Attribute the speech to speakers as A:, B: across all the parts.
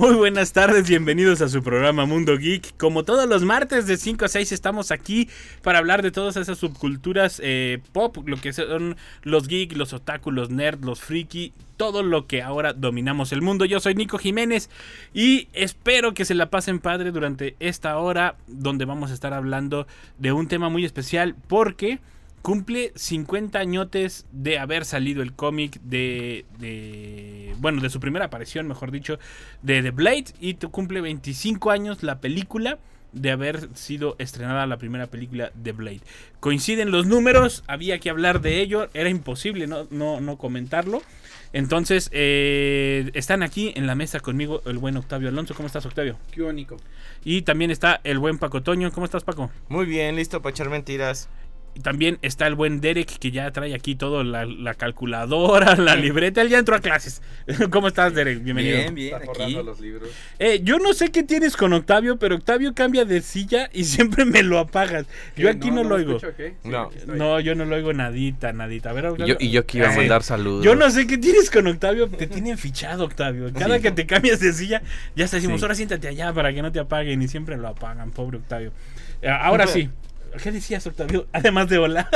A: Muy buenas tardes, bienvenidos a su programa Mundo Geek. Como todos los martes de 5 a 6 estamos aquí para hablar de todas esas subculturas eh, pop, lo que son los geek, los otaku, los nerd, los friki, todo lo que ahora dominamos el mundo. Yo soy Nico Jiménez y espero que se la pasen padre durante esta hora donde vamos a estar hablando de un tema muy especial porque cumple 50 añotes de haber salido el cómic de, de, Bueno, de su primera aparición, mejor dicho, de The Blade. Y cumple 25 años la película de haber sido estrenada la primera película de Blade. Coinciden los números, había que hablar de ello, era imposible no, no, no comentarlo. Entonces, eh, están aquí en la mesa conmigo el buen Octavio Alonso. ¿Cómo estás, Octavio?
B: Qué único.
A: Y también está el buen Paco Toño. ¿Cómo estás, Paco?
B: Muy bien, listo para echar mentiras.
A: También está el buen Derek que ya trae aquí todo, la, la calculadora, la libreta. Él ya entró a clases. ¿Cómo estás, Derek? Bienvenido.
B: Bien, bien.
C: Está
B: Aquí.
C: los libros.
A: Eh, yo no sé qué tienes con Octavio, pero Octavio cambia de silla y siempre me lo apagas. Yo aquí no, lo oigo.
C: escucho,
B: No.
A: No, yo no lo oigo nadita, nadita. A ver,
D: Y
A: Octavio.
D: yo, y yo que iba a
A: Sí.
D: mandar saludos.
A: Yo no sé qué tienes con Octavio, te tienen fichado, Octavio. Cada
D: Sí.
A: que te cambias de silla, ya te decimos,
D: Sí.
A: ahora siéntate allá para que no te apaguen. Y siempre lo apagan, pobre Octavio. Eh, Ahora sí, ¿qué decías, Octavio? Además de volar.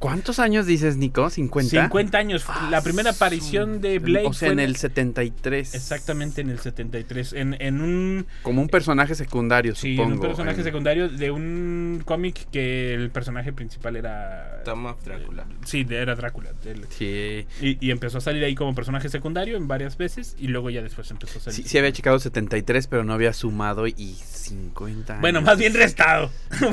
D: ¿Cuántos años dices, Nico? ¿50?
A: 50 años. la primera aparición de Blade
D: O sea,
A: fue
D: en el 73.
A: Exactamente en el 73. En, en un.
D: Como un personaje secundario,
A: Sí, en
D: supongo.
A: un personaje
D: en-
A: secundario de un cómic que el personaje principal era.
B: Toma Drácula.
A: Sí, de- era Drácula.
D: Sí.
A: Y, y empezó a salir ahí como personaje secundario en varias veces y luego ya después empezó a salir.
D: Sí, sí había checado 73, pero no había sumado y 50 años.
A: Bueno, más bien restado.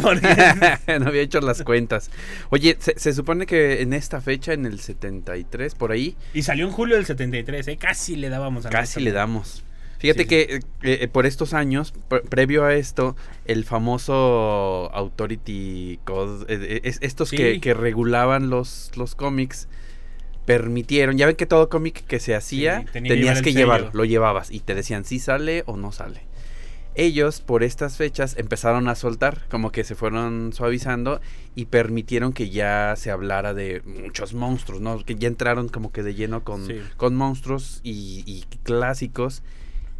D: No había hecho las cuentas. Oye, se, se supone que en esta fecha, en el 73, por ahí,
A: y salió en julio del 73, ¿eh? Casi le dábamos a
D: casi le damos. Fíjate
A: Sí,
D: que eh, eh, por estos años, pre- previo a esto, el famoso Authority Code, eh, es- estos
A: Sí.
D: que, que regulaban los, los cómics, permitieron, ya ven que todo cómic que se hacía,
A: que
D: tenías
A: llevar
D: que
A: el
D: llevarlo,
A: sello.
D: lo llevabas y te decían si sale o no sale. Ellos, por estas fechas, empezaron a soltar, como que se fueron suavizando y permitieron que ya se hablara de muchos monstruos, ¿no? Que ya entraron como que de lleno con,
A: Sí.
D: con monstruos y, y clásicos.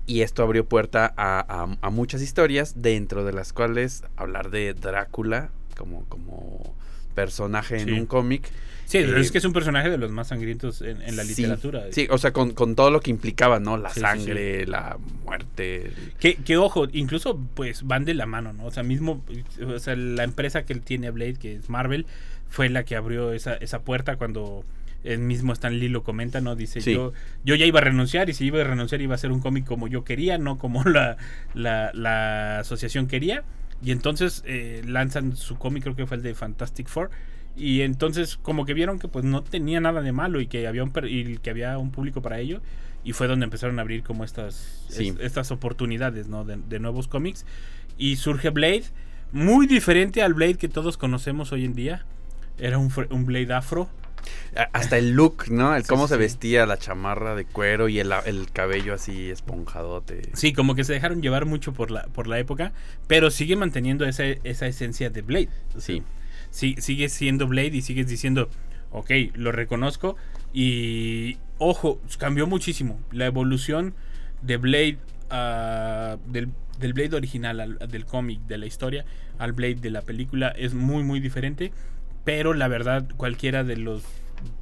D: Y esto abrió puerta a, a- a muchas historias, dentro de las cuales hablar de Drácula como, como personaje
A: Sí.
D: en un cómic.
A: Sí,
D: Eh,
A: es que es un personaje de los más sangrientos en, en la
D: Sí,
A: literatura.
D: Sí, o sea, con, con todo lo que implicaba, ¿no? La
A: Sí, sí,
D: sangre, la muerte.
A: Que, que ojo, incluso pues van de la mano, ¿no? O sea, mismo, o sea, la empresa que tiene Blade, que es Marvel, fue la que abrió esa, esa puerta cuando el mismo Stan Lee lo comenta, ¿no? Dice,
D: Sí.
A: yo, yo ya iba a renunciar y si iba a renunciar iba a ser un cómic como yo quería, no como la, la, la asociación quería. Y entonces eh, lanzan su cómic, creo que fue el de Fantastic Four. Y entonces como que vieron que pues no tenía nada de malo y que había un, per- y que había un público para ello. Y fue donde empezaron a abrir como estas,
D: Sí.
A: es- estas oportunidades ¿no? de, de nuevos cómics. Y surge Blade, muy diferente al Blade que todos conocemos hoy en día. Era un, un Blade afro.
D: Hasta el look, ¿no? El cómo
A: sí,
D: se vestía, la chamarra de cuero y el, el cabello así esponjadote.
A: Sí, como que se dejaron llevar mucho por la, por la época, pero sigue manteniendo esa, esa esencia de Blade.
D: Sí.
A: Sí, sigue siendo Blade y sigues diciendo, ok, lo reconozco. Y ojo, cambió muchísimo. La evolución de Blade, ah, del, del Blade original, al- del cómic, de la historia, al Blade de la película, es muy, muy diferente. Pero la verdad, cualquiera de los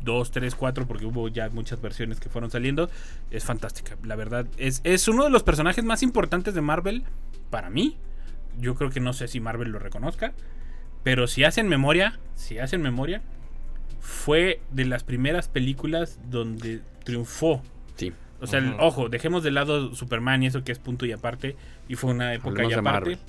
A: dos, tres, cuatro, porque hubo ya muchas versiones que fueron saliendo, es fantástica. La verdad, es, es uno de los personajes más importantes de Marvel para mí. Yo creo que no sé si Marvel lo reconozca. Pero si hacen memoria, si hacen memoria, fue de las primeras películas donde triunfó.
D: Sí.
A: O sea, ojo, dejemos de lado Superman y eso que es punto y aparte. Y fue una época y aparte.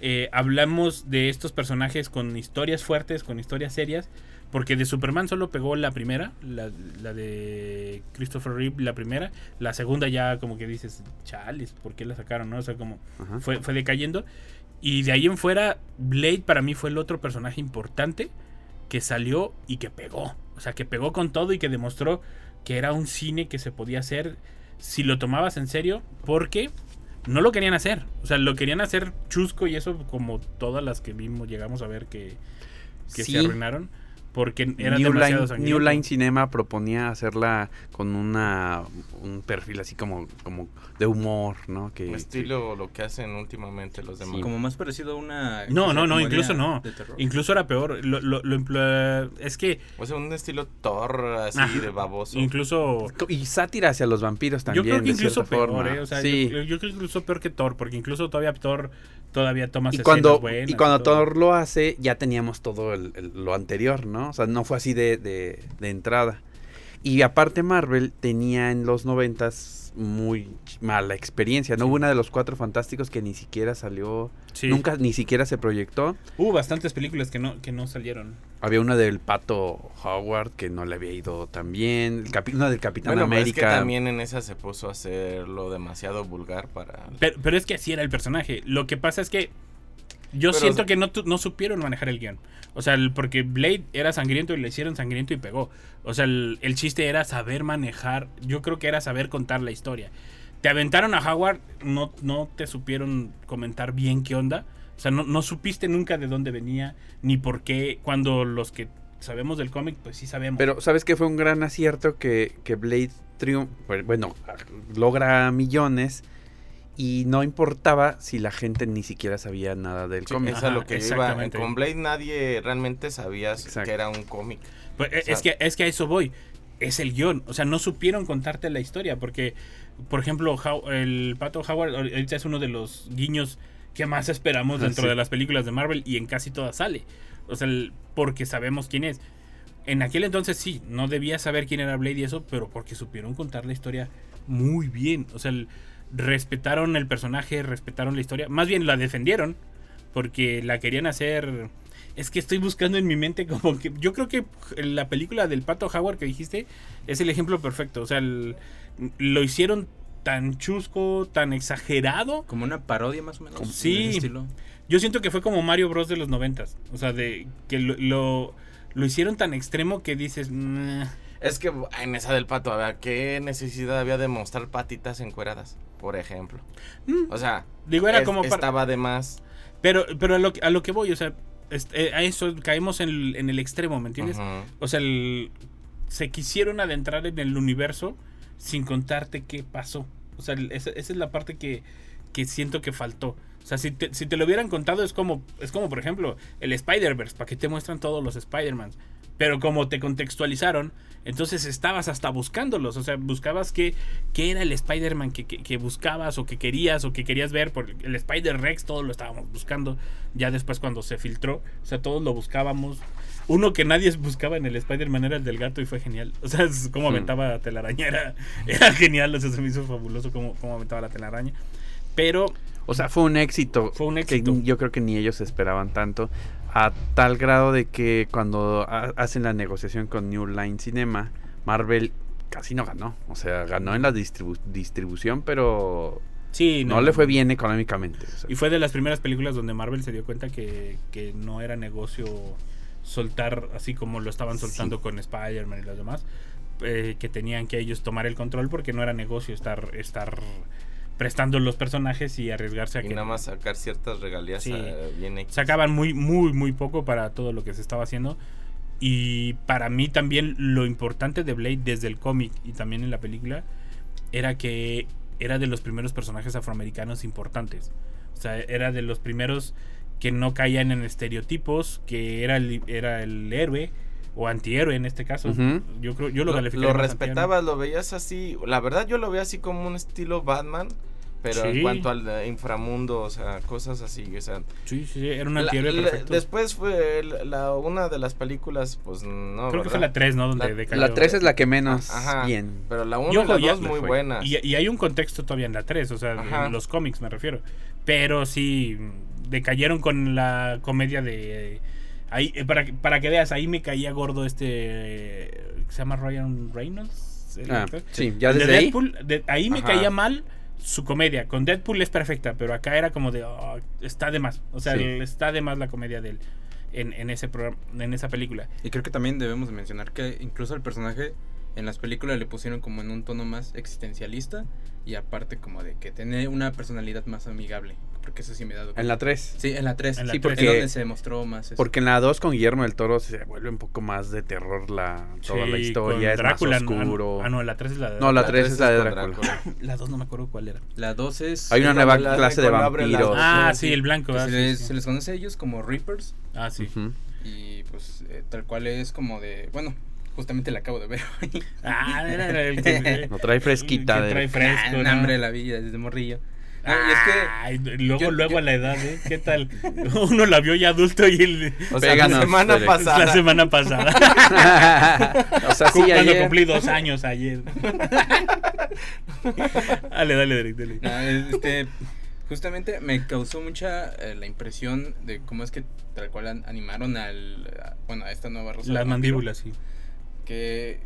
A: Eh, hablamos de estos personajes con historias fuertes, con historias serias. Porque de Superman solo pegó la primera, la, la de Christopher Reeve, la primera. La segunda ya como que dices, chales, ¿por qué la sacaron? ¿no? O sea, como fue, fue decayendo. Y de ahí en fuera, Blade para mí fue el otro personaje importante que salió y que pegó. O sea, que pegó con todo y que demostró que era un cine que se podía hacer si lo tomabas en serio, porque no lo querían hacer. O sea, lo querían hacer chusco y eso como todas las que vimos, llegamos a ver que, que
D: Sí.
A: se arruinaron. Porque eran
D: New
A: demasiado
D: Line. New Line Cinema proponía hacerla con una un perfil así como, como de humor, ¿no? Que,
B: Estilo lo que hacen últimamente los demás.
D: Sí.
E: Como más parecido a una.
A: No, no, no, incluso no.
E: de terror.
A: Incluso era peor. Lo, lo- es que
B: O sea, un estilo Thor así
A: Ajá.
B: de baboso.
A: incluso
D: y sátira hacia los vampiros también.
A: Yo creo que
D: de
A: incluso peor,
D: forma.
A: ¿eh? O sea,
D: sí.
A: yo, yo creo que incluso peor que Thor, porque incluso todavía Thor todavía toma
D: y cuando,
A: buenas
D: y cuando. Thor lo hace, ya teníamos todo el- el- lo anterior, ¿no? O sea, no fue así de, de- de entrada. Y aparte Marvel tenía en los noventas muy mala experiencia. No hubo una de los cuatro fantásticos que ni siquiera salió,
A: Sí.
D: nunca ni siquiera se proyectó.
A: Hubo bastantes películas que no, que no salieron.
D: Había una del Pato Howard que no le había ido tan bien. El capi- una del Capitán
B: Bueno, pero es que
D: América.
B: también en esa se puso a hacerlo demasiado vulgar para...
A: Pero, pero es que así era el personaje. Lo que pasa es que yo
B: Pero,
A: siento que no, no supieron manejar el guion. O sea, el- porque Blade era sangriento y le hicieron sangriento y pegó. O sea, el, el chiste era saber manejar. Yo creo que era saber contar la historia. Te aventaron a Howard, no, no te supieron comentar bien qué onda. O sea, no, no supiste nunca de dónde venía, ni por qué. Cuando los que sabemos del cómic, pues sí sabemos.
D: Pero, ¿sabes qué fue un gran acierto? Que, que Blade triun pues, bueno, logra millones y no importaba si la gente ni siquiera sabía nada del
B: Sí,
D: cómic.
B: es a lo que iba. Con Blade nadie realmente sabía
D: Exacto.
B: que era un cómic.
A: Pues, eh,
B: O sea-
A: es, que, es que a eso voy. Es el guion. O sea, no supieron contarte la historia. Porque, por ejemplo, How- el Pato Howard ahor- ahorita es uno de los guiños que más esperamos
D: Ah,
A: dentro
D: sí.
A: de las películas de Marvel. Y en casi todas sale. O sea, el- porque sabemos quién es. En aquel entonces sí, no debía saber quién era Blade y eso, pero porque supieron contar la historia muy bien. O sea, el- respetaron el personaje, respetaron la historia. Más bien la defendieron. Porque la querían hacer. Es que estoy buscando en mi mente como que. Yo creo que la película del Pato Howard que dijiste es el ejemplo perfecto. O sea, el- lo hicieron tan chusco, tan exagerado.
E: Como una parodia más o menos.
A: Sí.
E: estilo.
A: Yo siento que fue como Mario Bros. de los noventas. O sea, de que lo, lo, lo hicieron tan extremo que dices. "Nah".
B: Es que en esa del pato, a ver, ¿qué necesidad había de mostrar patitas encueradas? Por ejemplo.
A: Mm.
B: O sea,
A: Digo, era
B: es-
A: como para-
B: estaba de más.
A: Pero, pero a, lo, que- a lo que voy, o sea, este, a eso caemos en el, en el extremo, ¿me entiendes? O sea, el- se quisieron adentrar en el universo sin contarte qué pasó. O sea, esa, esa es la parte que, que siento que faltó. O sea, si te, si te lo hubieran contado es como, es como por ejemplo, el Spider-Verse, para que te muestran todos los Spider-Man. Pero como te contextualizaron, entonces estabas hasta buscándolos. O sea, buscabas qué, qué era el Spider-Man que, que- que buscabas o que querías o que querías ver. Por el Spider-Rex, todo lo estábamos buscando. Ya después cuando se filtró, o sea, todos lo buscábamos. Uno que nadie buscaba en el Spider-Man era el del gato y fue genial. O sea, es como
D: Hmm.
A: aventaba telaraña. Era, era genial. O sea, se me hizo fabuloso cómo, cómo aventaba la telaraña. Pero
D: O sea, fue un éxito.
A: Fue un
D: que
A: éxito.
D: yo creo que ni ellos esperaban tanto. A tal grado de que cuando ha- hacen la negociación con New Line Cinema, Marvel casi no ganó. O sea, ganó en la distribu- distribución, pero
A: sí,
D: no, le fue bien económicamente. o sea.
A: Y fue de las primeras películas donde Marvel se dio cuenta que, que no era negocio soltar así como lo estaban soltando
D: Sí.
A: con Spider-Man y los demás. eh, que tenían que ellos tomar el control porque no era negocio estar, estar prestando los personajes y arriesgarse a
B: Y
A: que
B: nada más sacar ciertas regalías
A: Sí.
B: eh, bien X.
A: sacaban muy, muy, muy poco para todo lo que se estaba haciendo. Y para mí también lo importante de Blade desde el cómic y también en la película era que era de los primeros personajes afroamericanos importantes. O sea, era de los primeros que no caían en estereotipos, que era el, era el héroe o antihéroe en este caso. Yo creo yo lo,
B: Lo, lo respetabas, lo veías así. La verdad, yo lo veo así como un estilo Batman. Pero
A: Sí.
B: en cuanto al eh, inframundo, o sea, cosas así. O sea.
A: Sí, sí, era un antihéroe
B: la-
A: perfecto.
B: después fue la, una de las películas, pues no.
A: creo que fue la 3, ¿no? Donde
B: La-
A: decayó.
D: La 3 es la que menos
B: Ajá.
D: bien.
B: Pero la
A: Y
B: 1 y
A: ojo,
B: la
A: ya
B: 2 muy
D: fue.
B: buenas.
A: Y, y hay un contexto todavía en la 3, o sea,
B: Ajá.
A: en los cómics me refiero. Pero sí, decayeron con la comedia de eh, Ahí, eh, para, que- para que veas, ahí me caía gordo este. Se llama Ryan Reynolds. el
D: Ah,
A: actor.
D: sí, ya
A: El de
D: desde ahí.
A: Deadpool, de- ahí me
B: Ajá.
A: caía mal su comedia. Con Deadpool es perfecta, pero acá era como de. "Oh, está de más. O sea,
D: Sí.
A: el- está de más la comedia de él en, en ese programa, en esa película.
E: Y creo que también debemos de mencionar que incluso al personaje en las películas le pusieron como en un tono más existencialista y aparte como de que tiene una personalidad más amigable. Porque eso sí me he dado
D: En la 3.
E: Sí, en la 3.
A: En la
D: Sí,
A: tres.
D: porque-
E: donde se demostró más eso.
D: Porque en la 2 con Guillermo del Toro se vuelve un poco más de terror la, toda
A: Sí,
D: la historia,
A: con
D: es
A: Drácula,
D: más
A: no,
D: oscuro.
A: Ah, no, la 3 es la de
D: No, la
B: La
D: 3
B: tres
D: es la de
B: con
D: Drácula.
A: La 2 no me acuerdo cuál era.
E: La 2 es...
D: Hay una
B: la-
D: nueva clase de vampiros.
A: Ah,
E: sí,
A: el blanco. ah,
E: se,
A: sí,
E: les,
A: sí.
E: se les conoce a ellos como Reapers
A: Ah, sí.
D: Ujú.
E: y pues eh, tal cual es como de... Bueno, justamente la acabo de ver hoy.
A: Ah, era el que.
D: Lo trae fresquita.
A: que
D: de-
A: trae fresco.
E: Ah,
A: ¿no?
E: hambre de la vida desde morrillo. No, y es que...
A: Ay, luego,
E: yo-
A: luego
E: yo-
A: a la edad, ¿eh? ¿Qué tal? Uno la vio ya adulto y el,
B: O sea,
D: Péganos,
B: la semana
D: Derek.
B: pasada.
A: la semana pasada.
D: o sea, sí,
A: Cuando
D: ayer-
A: cumplí dos años ayer. dale, dale, Derek, dale.
E: No, este, justamente me causó mucha eh, la impresión de cómo es que tal cual an- animaron al, a- bueno, a esta nueva rosa.
A: Las mandíbulas, sí.
E: Que,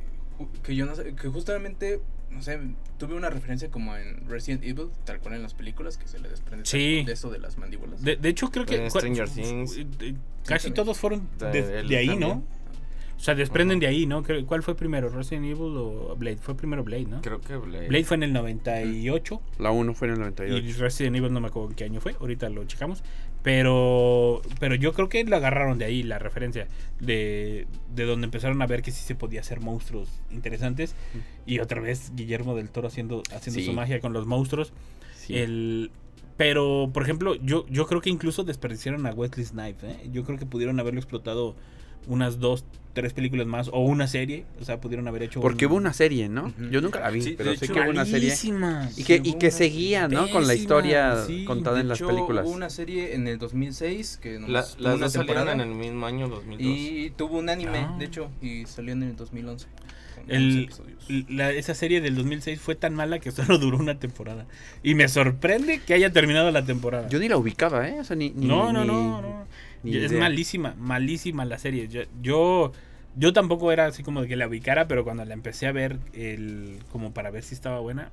E: que yo no sé, que justamente, no sé, tuve una referencia como en Resident Evil, tal cual en las películas, que se le desprende
A: Sí.
E: de eso de las mandíbulas.
A: De, de hecho, creo que.
B: Stranger Things.
A: Casi todos fueron de,
B: De- él
A: de ahí,
B: también.
A: ¿no? O sea, desprenden de ahí, ¿no? ¿Cuál fue primero, Resident Evil o Blade? Fue primero Blade, ¿no?
B: Creo que Blade.
A: Blade fue en el 98
D: La 1 fue en el
A: y
D: 98.
A: Resident Evil no me acuerdo en qué año fue, ahorita lo checamos. Pero pero yo creo que lo agarraron de ahí, la referencia, de, de donde empezaron a ver que sí se podía hacer monstruos interesantes. Y otra vez Guillermo del Toro haciendo, haciendo
D: Sí.
A: su magia con los monstruos.
D: Sí.
A: El, pero, por ejemplo, yo, yo creo que incluso desperdiciaron a Wesley Snipes. ¿eh? Yo creo que pudieron haberlo explotado unas dos, tres películas más o una serie. O sea, pudieron haber hecho.
D: Porque
A: un-
D: hubo una serie, ¿no?
E: Ujú.
D: Yo nunca la vi,
E: Sí,
D: pero sé
E: hecho,
D: que hubo una serie. Y que, y que seguía, ¿no? Con la historia
A: sí.
D: contada en las
E: hecho,
D: películas.
E: Hubo una serie en el 2006 que
B: La-
E: nomás tuvo
B: las
E: una
B: dos salieron
E: temporada
B: en el mismo año, 2002.
E: y tuvo un anime,
A: Ah.
E: de hecho, y salió en el 2011. con
A: El-
E: 11 episodios.
A: La- esa serie del 2006 fue tan mala que solo duró una temporada. Y me sorprende que haya terminado la temporada.
D: Yo ni la ubicaba, ¿eh? O sea, ni, ni-
A: no, no,
D: ni-
A: no, no.
D: Ni
A: es
D: idea.
A: malísima, malísima la serie. Yo, yo, yo tampoco era así como de que la ubicara, pero cuando la empecé a ver, el, como para ver si estaba buena.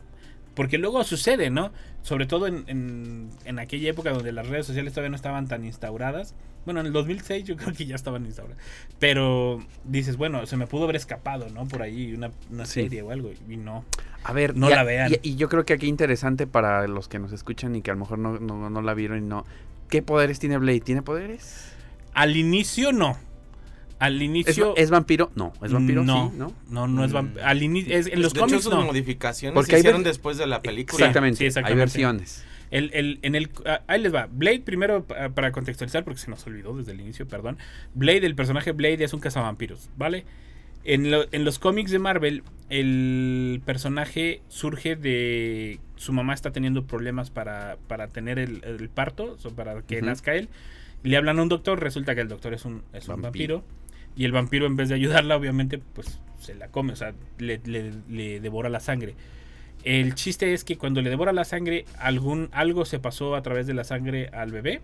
A: Porque luego sucede, ¿no? Sobre todo en, en, en aquella época donde las redes sociales todavía no estaban tan instauradas. Bueno, en el 2006 yo creo que ya estaban instauradas. Pero dices, bueno, se me pudo haber escapado, ¿no? Por ahí una, una
D: Sí.
A: serie o algo. Y no.
D: A ver,
A: No
D: y a-
A: la vean.
D: Y, y yo creo que aquí interesante para los que nos escuchan y que a lo mejor no, no, no la vieron y no. ¿Qué poderes tiene Blade? ¿Tiene poderes?
A: Al inicio no. Al
D: ¿Es,
A: inicio.
D: es vampiro? No, es vampiro,
A: no,
D: sí, ¿no?
A: No, no es vampiro. Al inicio. es- en los
B: de hecho,
A: cómics
B: sus
A: no.
B: modificaciones
D: Porque
B: se
D: hay
B: hicieron
D: ver-
B: después de la película.
D: Exactamente,
A: sí,
D: hay
A: exactamente.
D: versiones.
A: El, el- en el, ah, ahí les va. Blade, primero, pa- para contextualizar, porque se nos olvidó desde el inicio, perdón. Blade, el personaje Blade es un cazavampiros, ¿vale? En, lo- en los cómics de Marvel, el personaje surge de. Su mamá está teniendo problemas para, para tener el, el parto, para que nazca él. Le hablan a un doctor, resulta que el doctor es un, es un
D: Vampiro.
A: vampiro. Y el vampiro, en vez de ayudarla, obviamente, pues se la come, o sea, le, le- le devora la sangre. El chiste es que cuando le devora la sangre, algún, algo se pasó a través de la sangre al bebé.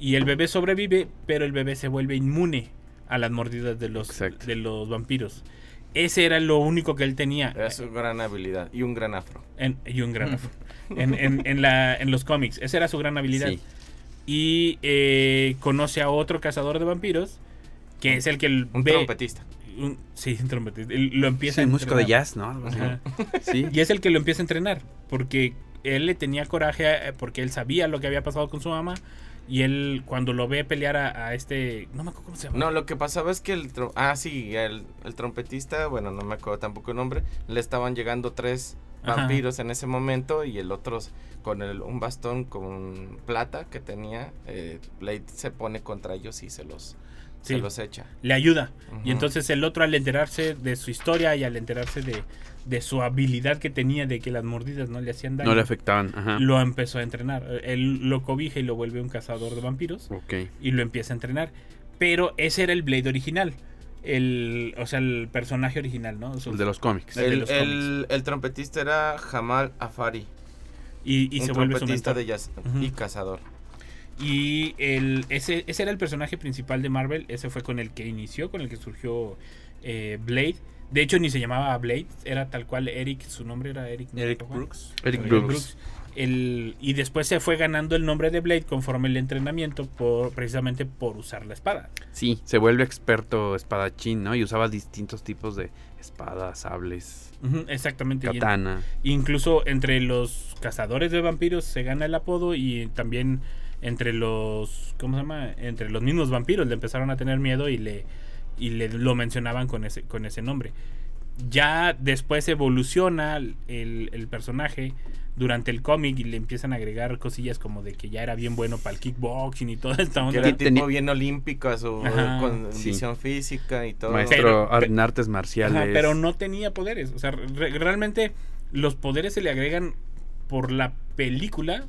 A: Y el bebé sobrevive, pero el bebé se vuelve inmune a las mordidas de los,
D: Exacto.
A: de los vampiros. Ese era lo único que él tenía.
B: Era su gran habilidad. Y un gran afro.
A: En, y un gran afro. en, en- en la, en los cómics. Esa era su gran habilidad.
D: Sí.
A: Y eh, conoce a otro cazador de vampiros, que es el que el
B: Un
A: ve-
B: trompetista.
A: un- sí, un trompetista. Lo empieza
D: Sí,
A: a
D: músico de jazz, ¿no? Sí.
A: Y es el que lo empieza a entrenar. Porque él le tenía coraje eh, porque él sabía lo que había pasado con su mamá. Y él, cuando lo ve pelear a, a este. No me acuerdo cómo se llama.
B: No, lo que pasaba es que el... Ah, sí, el, el trompetista, bueno, no me acuerdo tampoco el nombre, le estaban llegando tres
A: Ajá.
B: vampiros en ese momento y el otro con el, un bastón con plata que tenía, eh, Blade se pone contra ellos y se los,
A: Sí.
B: se los echa.
A: Le ayuda. Y entonces el otro, al enterarse de su historia y al enterarse de, de su habilidad que tenía de que las mordidas no le hacían daño,
D: No le afectaban. Ajá.
A: lo empezó a entrenar. Él lo cobija y lo vuelve un cazador de vampiros.
D: Ok.
A: y lo empieza a entrenar. Pero ese era el Blade original. El, o sea, el personaje original, ¿no? Su-
D: El de los cómics.
A: El de
B: El,
A: los
B: el- el trompetista era Jamal Afari,
A: y, y
B: un
A: se vuelve
B: trompetista de jazz y cazador.
A: Y el, ese, ese era el personaje principal de Marvel. Ese fue con el que inició, con el que surgió eh, Blade. De hecho, ni se llamaba Blade, era tal cual Eric, su nombre era Eric. ¿no?
E: Eric. Brooks.
D: Eric
A: Eric
D: Brooks.
A: El, y después se fue ganando el nombre de Blade conforme el entrenamiento, por, precisamente por usar la espada.
D: Sí, se vuelve experto espadachín, ¿no? Y usaba distintos tipos de espadas, sables,
A: exactamente. y en-
D: katana.
A: Incluso entre los cazadores de vampiros se gana el apodo y también entre los ¿cómo se llama? Entre los mismos vampiros le empezaron a tener miedo y le y le lo mencionaban con ese con ese nombre. Ya después evoluciona el, el personaje durante el cómic y le empiezan a agregar cosillas como de que ya era bien bueno para el kickboxing y toda esta
B: Que era tipo
D: tenía-
B: bien olímpico a su
A: Ajá.
B: condición física y todo.
D: Maestro
A: Pero-
D: en artes marciales.
A: Ajá, pero no tenía poderes. O sea, re- realmente los poderes se le agregan por la película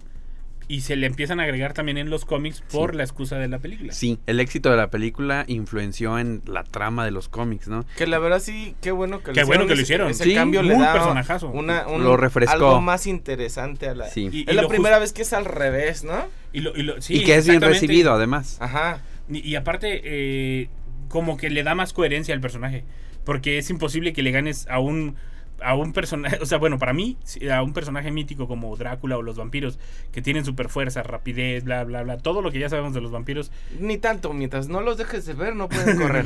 A: y se le empiezan a agregar también en los cómics por
D: Sí.
A: la excusa de la película.
D: Sí, el éxito de la película influenció en la trama de los cómics, ¿no?
B: Que la verdad sí, qué bueno que
A: Qué bueno que lo hicieron.
B: Ese
D: Sí,
B: cambio le da
A: personajazo.
B: una, un-
D: Lo refrescó.
B: algo más interesante a la...
D: Sí.
A: Y-
B: es la
A: lo
B: primera vez que es al revés, ¿no?
A: Y, lo- y lo- sí,
D: y que es bien recibido, además.
B: Ajá.
A: Y, y aparte, eh, como que le da más coherencia al personaje. Porque es imposible que le ganes a un a un personaje, o sea, bueno, para mí, a un personaje mítico como Drácula o los vampiros, que tienen super fuerza, rapidez, bla, bla, bla, todo lo que ya sabemos de los vampiros.
B: Ni tanto, mientras no los dejes de ver, no pueden correr.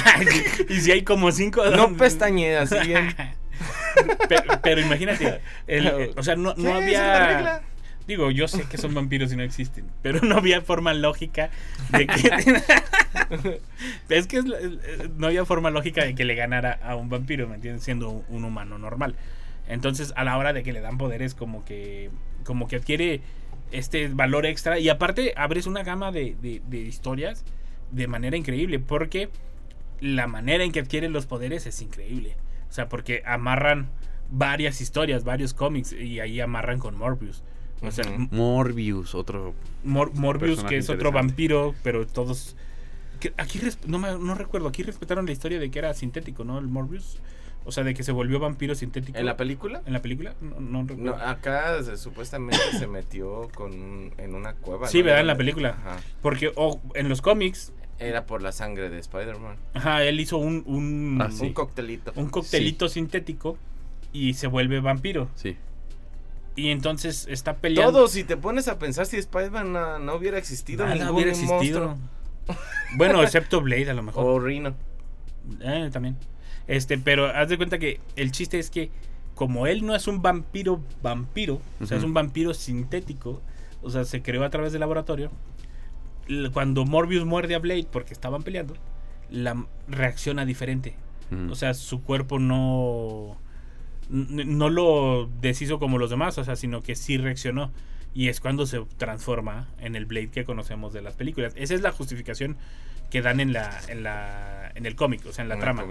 A: y si hay como cinco...
B: no pestañeas, bien.
A: pero, pero imagínate, el- el- o sea, no, no
B: ¿Es
A: había... Digo, yo sé que son vampiros y no existen, pero no había forma lógica de que... es que es eh, no había forma lógica de que le ganara a un vampiro, ¿me entiendes? Siendo un, un humano normal. Entonces, a la hora de que le dan poderes, como que, como que adquiere este valor extra. Y aparte, abres una gama de, de- de historias de manera increíble, porque la manera en que adquieren los poderes es increíble. O sea, porque amarran varias historias, varios cómics, y ahí amarran con Morbius. O sea.
D: Morbius, otro.
A: Mor- Morbius, que es otro vampiro, pero todos. que aquí no, me- no recuerdo, aquí respetaron la historia de que era sintético, ¿no? El Morbius. O sea, de que se volvió vampiro sintético.
B: ¿En la película?
A: ¿En la película? No, no
B: No,
A: recuerdo.
B: acá se- supuestamente se metió con un- en una cueva.
A: Sí,
B: ¿no?
A: ¿verdad? En la película.
B: Ajá.
A: Porque oh, en los cómics,
B: Era por la sangre de Spider-Man.
A: ajá, él hizo un, un,
D: Ah, sí.
B: Un coctelito.
A: un coctelito sintético y se vuelve vampiro.
D: Sí.
A: Y entonces está peleando.
B: Todo, si te pones a pensar si Spider-Man no, no hubiera existido,
A: Nada
B: ningún
A: hubiera existido. bueno, excepto Blade a lo mejor.
B: O Rhino.
A: Eh, también. Este, pero haz de cuenta que el chiste es que como él no es un vampiro vampiro, o sea, es un vampiro sintético, o sea, se creó a través del laboratorio. Cuando Morbius muerde a Blade porque estaban peleando, la reacciona diferente. O sea, su cuerpo no no lo deshizo como los demás, o sea, sino que sí reaccionó y es cuando se transforma en el Blade que conocemos de las películas. Esa es la justificación que dan en la en la en el cómic, o sea, en la
B: En
A: trama.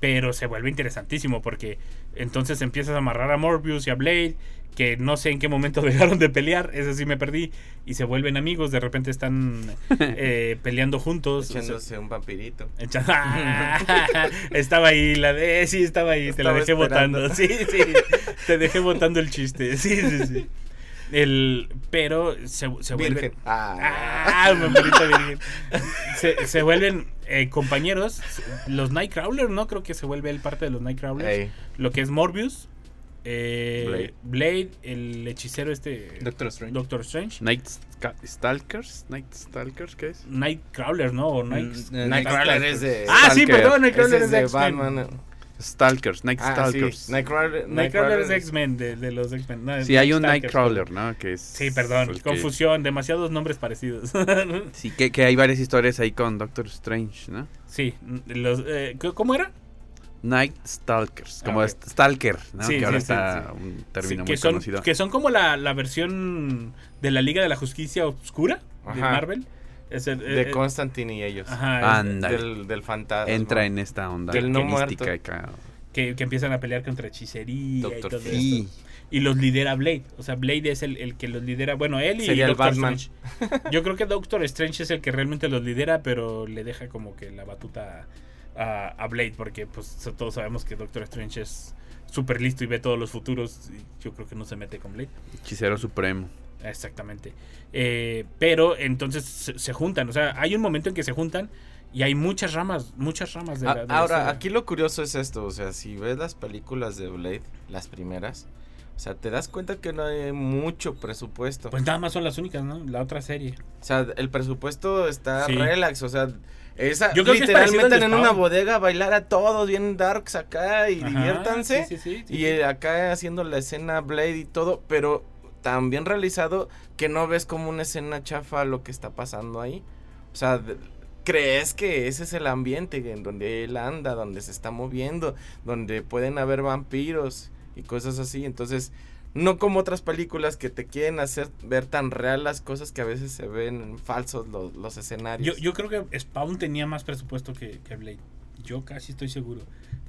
A: Pero se vuelve interesantísimo porque entonces empiezas a amarrar a Morbius y a Blade, que no sé en qué momento dejaron de pelear, eso sí me perdí, y se vuelven amigos, de repente están eh, peleando juntos. o sea,
B: Echándose un vampirito.
A: echa- estaba ahí, la de... Sí, estaba ahí, te la dejé
B: esperando.
A: votando. Sí, sí, te dejé votando el chiste. Sí, sí, sí. El, pero se, se vuelve...
B: Virgen. Ah,
A: Ah, virgen. Se, se vuelven eh, compañeros. Los Nightcrawler, ¿no? Creo que se vuelve él parte de los Nightcrawlers.
B: Ey.
A: Lo que es Morbius. eh,
B: Blade.
A: Blade. el hechicero este.
E: Doctor Strange.
A: Doctor Strange.
D: Night Stalkers, Night Stalkers, ¿qué es?
A: Nightcrawler, ¿no? O Night...
E: Mm, eh,
B: Nightcrawler es de.
A: Ah, sí,
D: Stalker.
A: perdón, Nightcrawler es de
B: de. Batman.
D: Stalkers, Night
B: Ah,
D: Stalkers.
B: sí. Nightcrawler,
A: Nightcrawler es X-Men, de, de los X-Men. No,
D: Sí, hay un
A: Stalkers,
D: Nightcrawler. ¿no? Que es
A: Sí, perdón,
D: el que-
A: confusión, demasiados nombres parecidos.
D: Sí, que, que hay varias historias ahí con Doctor Strange, ¿no?
A: sí, los, eh, ¿cómo era?
D: Night Stalkers,
A: Ah,
D: como
A: ok.
D: est- Stalker, ¿no?
A: Sí,
D: que ahora
A: sí,
D: está
A: sí.
D: un
A: Sí,
D: término
A: que,
D: muy
A: son,
D: conocido.
A: que son como la, la versión de la Liga de la Justicia Oscura de. Marvel. Es el-
B: De
A: eh,
B: Constantine y ellos.
A: ajá.
B: Del, del fantasma.
D: Entra en esta onda
B: Del no muerto.
A: que, que empiezan a pelear contra hechicería y
B: Doctor
A: todo
D: Sí.
A: esto. Y los lidera Blade. O sea, Blade es el, el que los lidera. Bueno, él y
B: Sería el
A: Doctor
B: Batman.
A: Strange. Yo creo que Doctor Strange es el que realmente los lidera, pero le deja como que la batuta a, a Blade, porque pues todos sabemos que Doctor Strange es súper listo y ve todos los futuros. Y yo creo que no se mete con Blade.
D: Hechicero supremo.
A: Exactamente. Eh, pero entonces se, se juntan, o sea, hay un momento en que se juntan y hay muchas ramas, muchas ramas de la, de
B: Ah, Ahora, aquí lo curioso es esto, o sea, si ves las películas de Blade, las primeras, o sea, te das cuenta que no hay mucho presupuesto.
A: Pues nada más son las únicas, ¿no? La otra serie.
B: O sea, el presupuesto está
A: Sí.
B: relax, o sea, esa
A: Yo creo que
B: literalmente
A: de
B: en una bodega a bailar a todos bien darks acá y
A: Ajá,
B: diviértanse.
A: sí, sí,
B: y acá haciendo la escena Blade y todo, pero tan bien realizado que no ves como una escena chafa lo que está pasando ahí. O sea, crees que ese es el ambiente en donde él anda, donde se está moviendo, donde pueden haber vampiros y cosas así. Entonces, no como otras películas que te quieren hacer ver tan real las cosas que a veces se ven falsos los, los
A: Yo,
B: escenarios.
A: yo creo que Spawn tenía más presupuesto que, que Blade. Yo casi estoy seguro.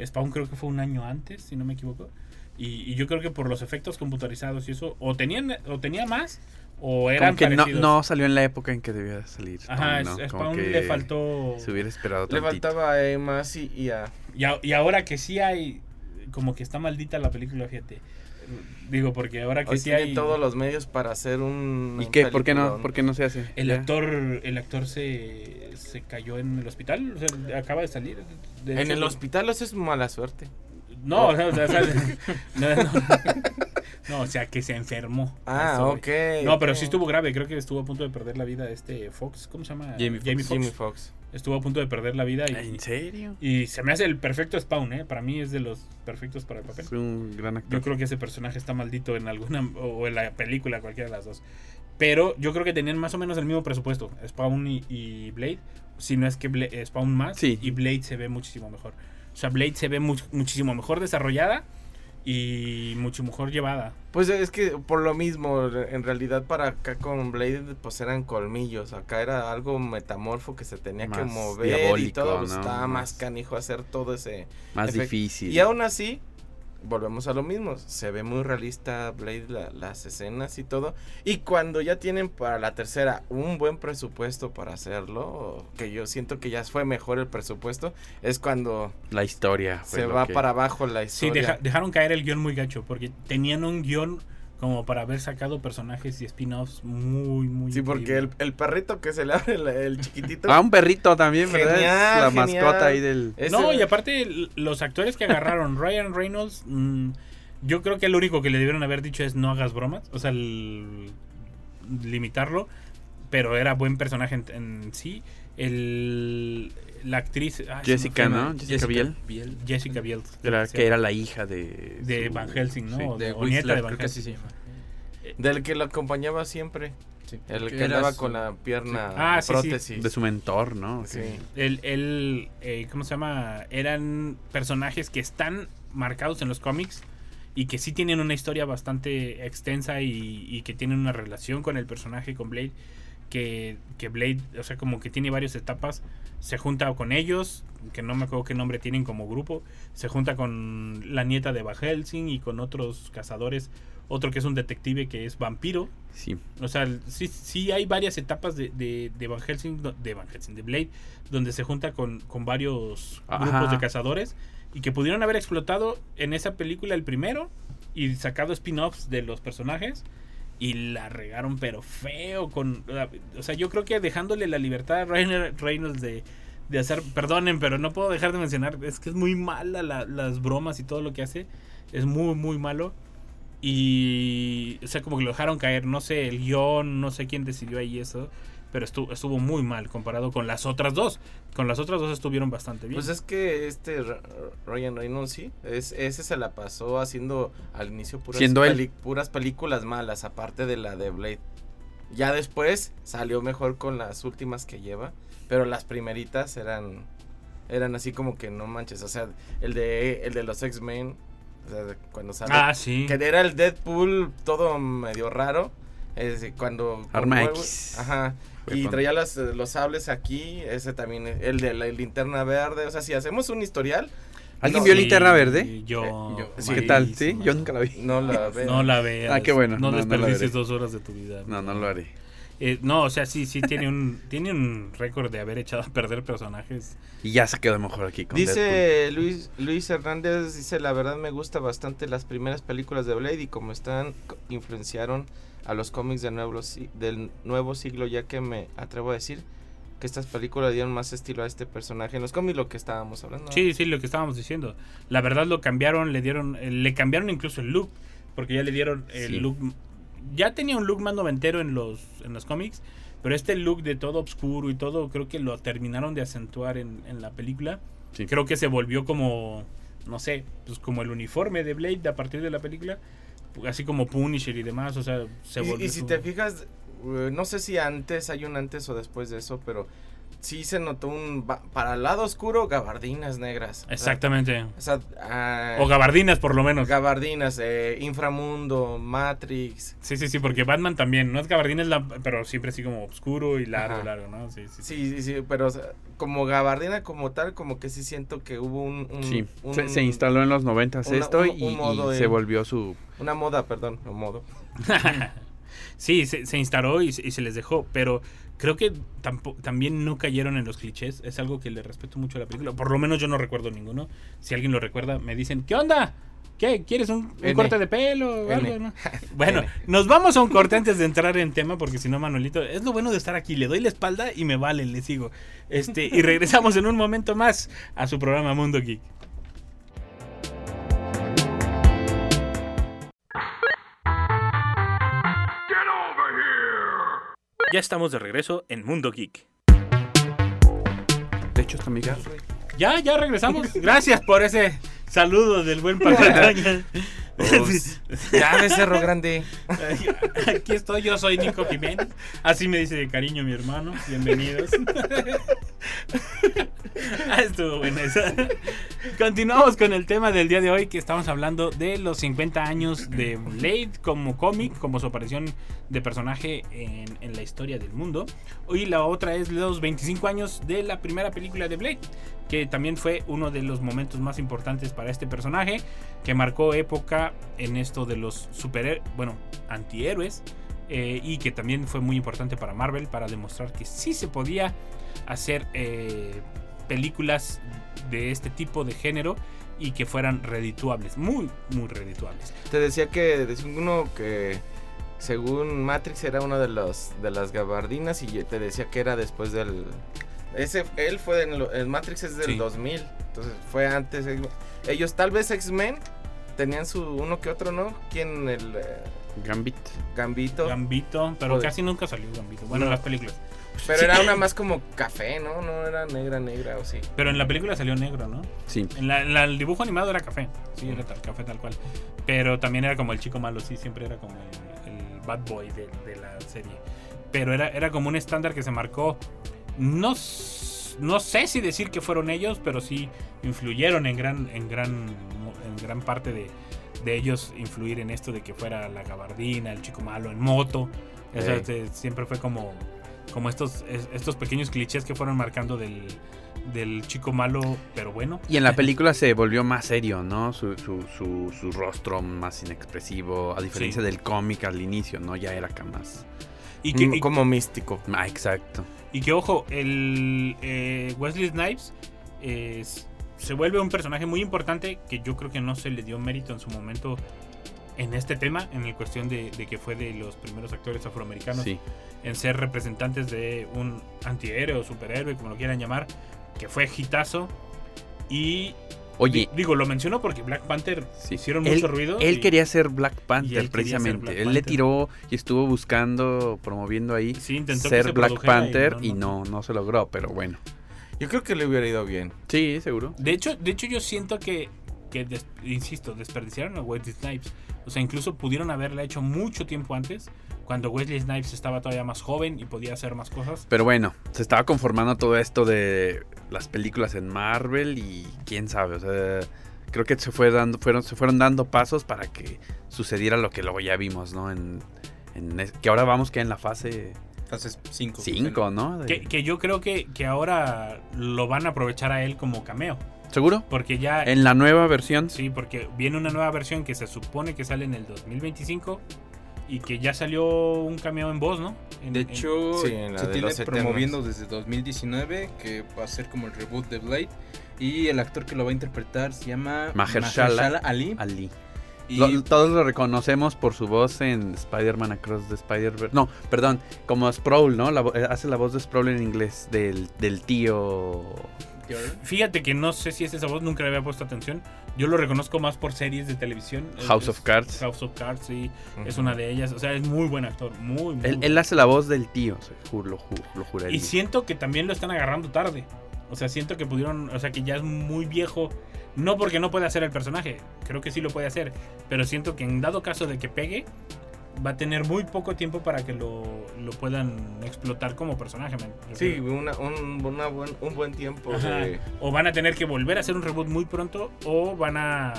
A: Spawn creo que fue un año antes, si no me equivoco. Y, y yo creo que por los efectos computarizados y eso, o tenían o tenía más, o eran
D: Como que no,
A: parecidos.
D: no salió en la época en que debía salir.
A: Ajá,
D: Spawn, ¿no?
A: es-
D: Como
A: Spawn
D: que
A: le faltó...
D: Se hubiera esperado
B: Le
D: tantito.
B: faltaba Emma sí, y a...
A: Y, a- y ahora que sí hay, como que está maldita la película, fíjate. Digo, porque ahora que
B: Hoy
A: sí
B: tiene
A: hay...
B: todos los medios para hacer un...
D: ¿Y qué? ¿Por qué no? ¿Por qué no se hace?
A: El
D: Ya.
A: actor, el actor se, se cayó en el hospital, o sea, acaba de salir. De
B: En el hospital eso es mala suerte.
A: No, o sea, o sea, o sea, no, no. No, o sea, que se enfermó.
B: Ah,
A: Eso,
B: ok.
A: No, pero sí estuvo grave. Creo que estuvo a punto de perder la vida este Fox. ¿Cómo se llama?
E: Jamie Foxx.
A: Jamie
B: Fox.
A: Estuvo a punto de perder la vida. Y,
D: ¿En serio?
A: y se me hace el perfecto Spawn, ¿eh? Para mí es de los perfectos para el papel.
D: Es un gran actor.
A: Yo creo que ese personaje está maldito en alguna o en la película, cualquiera de las dos. Pero yo creo que tenían más o menos el mismo presupuesto, Spawn y, y Blade. Si no es que Bla- Spawn más
D: Sí.
A: y Blade se ve muchísimo mejor. O sea, Blade se ve much- muchísimo mejor desarrollada y mucho mejor llevada.
B: Pues es que por lo mismo, en realidad para acá con Blade pues eran colmillos, acá era algo metamorfo que se tenía que mover y todo, pues,
D: ¿no?
B: estaba más
D: Más-
B: canijo hacer todo ese
D: Más
B: efecto.
D: difícil.
B: Y aún así, volvemos a lo mismo, se ve muy realista Blade, la- las escenas y todo. Y cuando ya tienen para la tercera un buen presupuesto para hacerlo, que yo siento que ya fue mejor el presupuesto, es cuando
D: La historia.
B: se va
D: que-
B: para abajo la
A: Sí,
B: historia.
A: deja- dejaron caer el guion muy gacho porque tenían un guion como para haber sacado personajes y spin-offs muy, muy...
B: Sí, porque el, el perrito que se le abre el, el chiquitito.
D: Ah, un perrito también, ¿verdad?
B: Genial,
D: es la
B: genial.
D: mascota ahí del...
B: ese-
A: No, y aparte los actores que agarraron, Ryan Reynolds, mm, yo creo que lo único que le debieron haber dicho es no hagas bromas, o sea, el- limitarlo, pero era buen personaje en, en sí. El, la actriz... ay, me
D: Jessica, ¿no? Jessica Biel.
E: Biel.
A: Jessica Biel.
D: Que era la hija de...
A: De
D: su-
A: Van Helsing, ¿no?
D: sí.
A: O-
E: De
A: o nieta
E: Whistler,
A: de Van Helsing.
E: se llama.
B: Del que lo acompañaba siempre.
E: Sí.
B: El que andaba
E: su-
B: con la pierna
A: Ah, sí, sí.
B: prótesis.
D: De su mentor, ¿no?
B: Sí.
A: El, el, eh, ¿cómo se llama? Eran personajes que están marcados en los cómics y que sí tienen una historia bastante extensa y, y que tienen una relación con el personaje, con Blade. Que, que Blade, o sea, como que tiene varias etapas. Se junta con ellos, que no me acuerdo qué nombre tienen como grupo. Se junta con la nieta de Van Helsing y con otros cazadores. Otro que es un detective que es vampiro.
D: Sí.
A: O sea, sí, sí hay varias etapas de, de, de Van Helsing, de Van Helsing, de Blade, donde se junta con, con varios
D: Ajá.
A: grupos de cazadores y que pudieron haber explotado en esa película el primero y sacado spin-offs de los personajes y la regaron pero feo con... O sea, yo creo que dejándole la libertad a Reynolds de, de hacer... Perdonen, pero no puedo dejar de mencionar, es que es muy mala la- las bromas y todo lo que hace. Es muy, muy malo. Y, o sea, como que lo dejaron caer. No sé, el guion, no sé quién decidió ahí eso. Pero estuvo, estuvo muy mal comparado con las otras dos. Con las otras dos estuvieron bastante bien.
B: Pues es que este Ryan Reynolds, sí, es, ese se la pasó haciendo al inicio puras,
D: Siendo él.
B: peli- puras películas malas, aparte de la de Blade. Ya después salió mejor con las últimas que lleva, pero las primeritas eran eran así como que no manches, o sea, el de el de los X-Men, o sea, de cuando sale
A: ah, sí.
B: que era el Deadpool todo medio raro, es cuando
D: Arma X.
B: Ajá. Y traía las, eh, los sables aquí, ese también, el de la linterna verde, o sea, si hacemos un historial,
D: ¿Alguien
B: No,
D: vio
A: Sí,
D: Linterna Verde?
A: Yo.
B: Eh, yo-
D: ¿Qué
B: Sí,
D: tal? ¿Sí? Yo nunca la vi.
B: no la veo.
A: No la veas.
D: Ah, qué bueno.
A: No,
D: No,
A: desperdicies dos horas de tu vida.
D: No, no lo haré.
A: Eh, no, o sea, sí, sí tiene un, tiene un récord de haber echado a perder personajes.
D: Y ya se quedó mejor aquí con Deadpool.
B: Dice Luis, Luis Hernández, dice, la verdad me gusta bastante las primeras películas de Blade y como están, influenciaron a los cómics del nuevo, del nuevo siglo, ya que me atrevo a decir que estas películas dieron más estilo a este personaje. En los cómics lo que estábamos hablando.
A: Sí, sí, lo que estábamos diciendo. La verdad lo cambiaron, le dieron, eh, le cambiaron incluso el look, porque ya le dieron el
D: Sí.
A: look. Ya tenía un look más noventero en los, en los cómics, pero este look de todo oscuro y todo, creo que lo terminaron de acentuar en, en la película.
D: Sí.
A: Creo que se volvió como, no sé, pues como el uniforme de Blade a partir de la película, así como Punisher y demás, o sea, se volvió.
B: y, si
A: su-
B: te fijas, eh, no sé si antes hay un antes o después de eso, pero sí se notó un... Para el lado oscuro, gabardinas negras.
A: Exactamente.
B: O sea, ah,
A: O gabardinas por lo menos.
B: gabardinas, eh, Inframundo, Matrix.
A: Sí, sí, sí, porque Batman también, no es gabardina, es la, pero siempre así como oscuro y largo,
B: Ajá.
A: largo, ¿no? Sí, sí, sí.
B: Sí, sí, sí, pero o sea, como gabardina como tal, como que sí siento que hubo un... un-
D: Sí,
B: un-
D: se, se instaló en los noventas
B: una-
D: esto
B: un-
D: y,
B: un
D: y
B: modo
D: se volvió su...
B: Una moda, perdón, un modo.
A: Sí, se, se instaló y se les dejó, pero creo que también no cayeron en los clichés. Es algo que le respeto mucho a la película. Por lo menos yo no recuerdo ninguno. Si alguien lo recuerda, me dicen, ¿qué onda? ¿Qué? ¿Quieres un, corte de pelo o algo? no? Bueno, nos vamos a un corte antes de entrar en tema, porque si no, Manuelito, es lo bueno de estar aquí. Le doy la espalda y me vale, le sigo. Este, y regresamos en un momento más a su programa Mundo Geek. Ya estamos de regreso en Mundo Geek.
D: De hecho, está mi gato.
A: Ya, ya regresamos. Gracias por ese saludo del buen Paco.
B: Ups. ya de Cerro Grande.
A: Aquí estoy, yo soy Nico Jiménez. Así me dice de cariño mi hermano. Bienvenidos. Ah, estuvo buena esa. Continuamos con el tema del día de hoy que estamos hablando de los 50 años de Blade como cómic, como su aparición de personaje en, la historia del mundo. Y la otra es los 25 años de la primera película de Blade, que también fue uno de los momentos más importantes para este personaje, que marcó época en esto de los superhéroes, bueno, antihéroes, eh, y que también fue muy importante para Marvel para demostrar que sí se podía hacer eh, películas de este tipo de género y que fueran redituables, muy, muy redituables.
B: Te decía que decía uno que según Matrix era uno de los de las gabardinas y te decía que era después del ese él fue en lo- el Matrix es del
A: Sí.
B: 2000, entonces fue antes ellos tal vez X-Men tenían su uno que otro, ¿no? ¿Quién el eh,
D: Gambit.
B: Gambito?
A: Gambito, pero
B: Joder.
A: casi nunca salió Gambito. Bueno, en
B: No.
A: las películas.
B: Pero era una más como café, ¿no? No era negra negra o sí.
A: Pero en la película salió negro, ¿no?
D: Sí.
A: En la- en la- el dibujo animado era café. Sí, era tal, café tal cual. Pero también era como el chico malo, sí, siempre era como el, el bad boy de, de la serie. Pero era, era como un estándar que se marcó. No, no sé si decir que fueron ellos, pero sí influyeron en gran, en gran, en gran parte de, de ellos influir en esto de que fuera la gabardina, el chico malo en moto. Eso, este, siempre fue como, como estos, es- estos pequeños clichés que fueron marcando del, del chico malo, pero bueno.
D: Y en la película se volvió más serio, ¿no? Su, su, su, su rostro más inexpresivo, a diferencia
A: Sí.
D: del cómic al inicio, ¿no? Ya era acá más...
A: Y que,
B: Mm,
A: y-
B: como místico.
D: Ah, exacto.
A: Y que, ojo, el eh, Wesley Snipes es- se vuelve un personaje muy importante que yo creo que no se le dio mérito en su momento en este tema, en el cuestión de, de que fue de los primeros actores afroamericanos
D: Sí.
A: en ser representantes de un antihéroe o superhéroe, como lo quieran llamar, que fue hitazo. Y
D: Oye,
A: di- digo, lo menciono porque Black Panther
D: Sí.
A: hicieron
D: él,
A: mucho ruido.
D: él
A: y-
D: quería ser Black Panther, precisamente.
A: Black
D: él le
A: Panther.
D: tiró y estuvo buscando, promoviendo ahí
A: sí, intentó
D: ser
A: se
D: Black Panther y no, no se logró, pero bueno.
B: Yo creo que le hubiera ido bien.
D: Sí, seguro.
A: De hecho, de hecho yo siento que, que des- insisto, desperdiciaron a Wesley Snipes. O sea, incluso pudieron haberla hecho mucho tiempo antes, cuando Wesley Snipes estaba todavía más joven y podía hacer más cosas.
D: Pero bueno, se estaba conformando todo esto de las películas en Marvel y quién sabe, o sea, creo que se fue dando, fueron, se fueron dando pasos para que sucediera lo que luego ya vimos, ¿no? En, que ahora vamos que en la fase
E: cinco.
D: 5, ¿no? De-
A: Que, que yo creo que, que ahora lo van a aprovechar a él como cameo.
D: ¿Seguro?
A: Porque ya...
D: En la nueva versión.
A: Sí, porque viene una nueva versión que se supone que sale en el 2025. y que ya salió un cameo en voz, ¿no? En-
E: De
A: en-
E: hecho,
B: Sí, en la
E: se
B: de
E: tiene
B: los Eternos.
E: promoviendo desde 2019 que va a ser como el reboot de Blade. Y el actor que lo va a interpretar se llama
D: Mahershala
E: Ali.
D: Ali.
E: Y
D: Lo- todos lo reconocemos por su voz en Spider-Man Across the Spider-Verse. No, perdón, como Sproul, ¿no? La vo- eh, hace la voz de Sproul en inglés del, del tío.
A: Fíjate que no sé si es esa voz, nunca le había puesto atención. Yo lo reconozco más por series de televisión.
D: House
A: Es-
D: of Cards.
A: House of Cards, sí. Es una de ellas. O sea, es muy buen actor. Muy, muy
D: Él, él hace la voz del tío, o sea, ju- lo, ju- lo.
A: Y siento que también lo están agarrando tarde. O sea, siento que pudieron, o sea, que ya es muy viejo. No porque no pueda hacer el personaje, creo que sí lo puede hacer. Pero siento que en dado caso de que pegue, va a tener muy poco tiempo para que lo, lo puedan explotar como personaje.
B: Sí, una- un, una buen, un buen tiempo de...
A: O van a tener que volver a hacer un reboot muy pronto, o van a,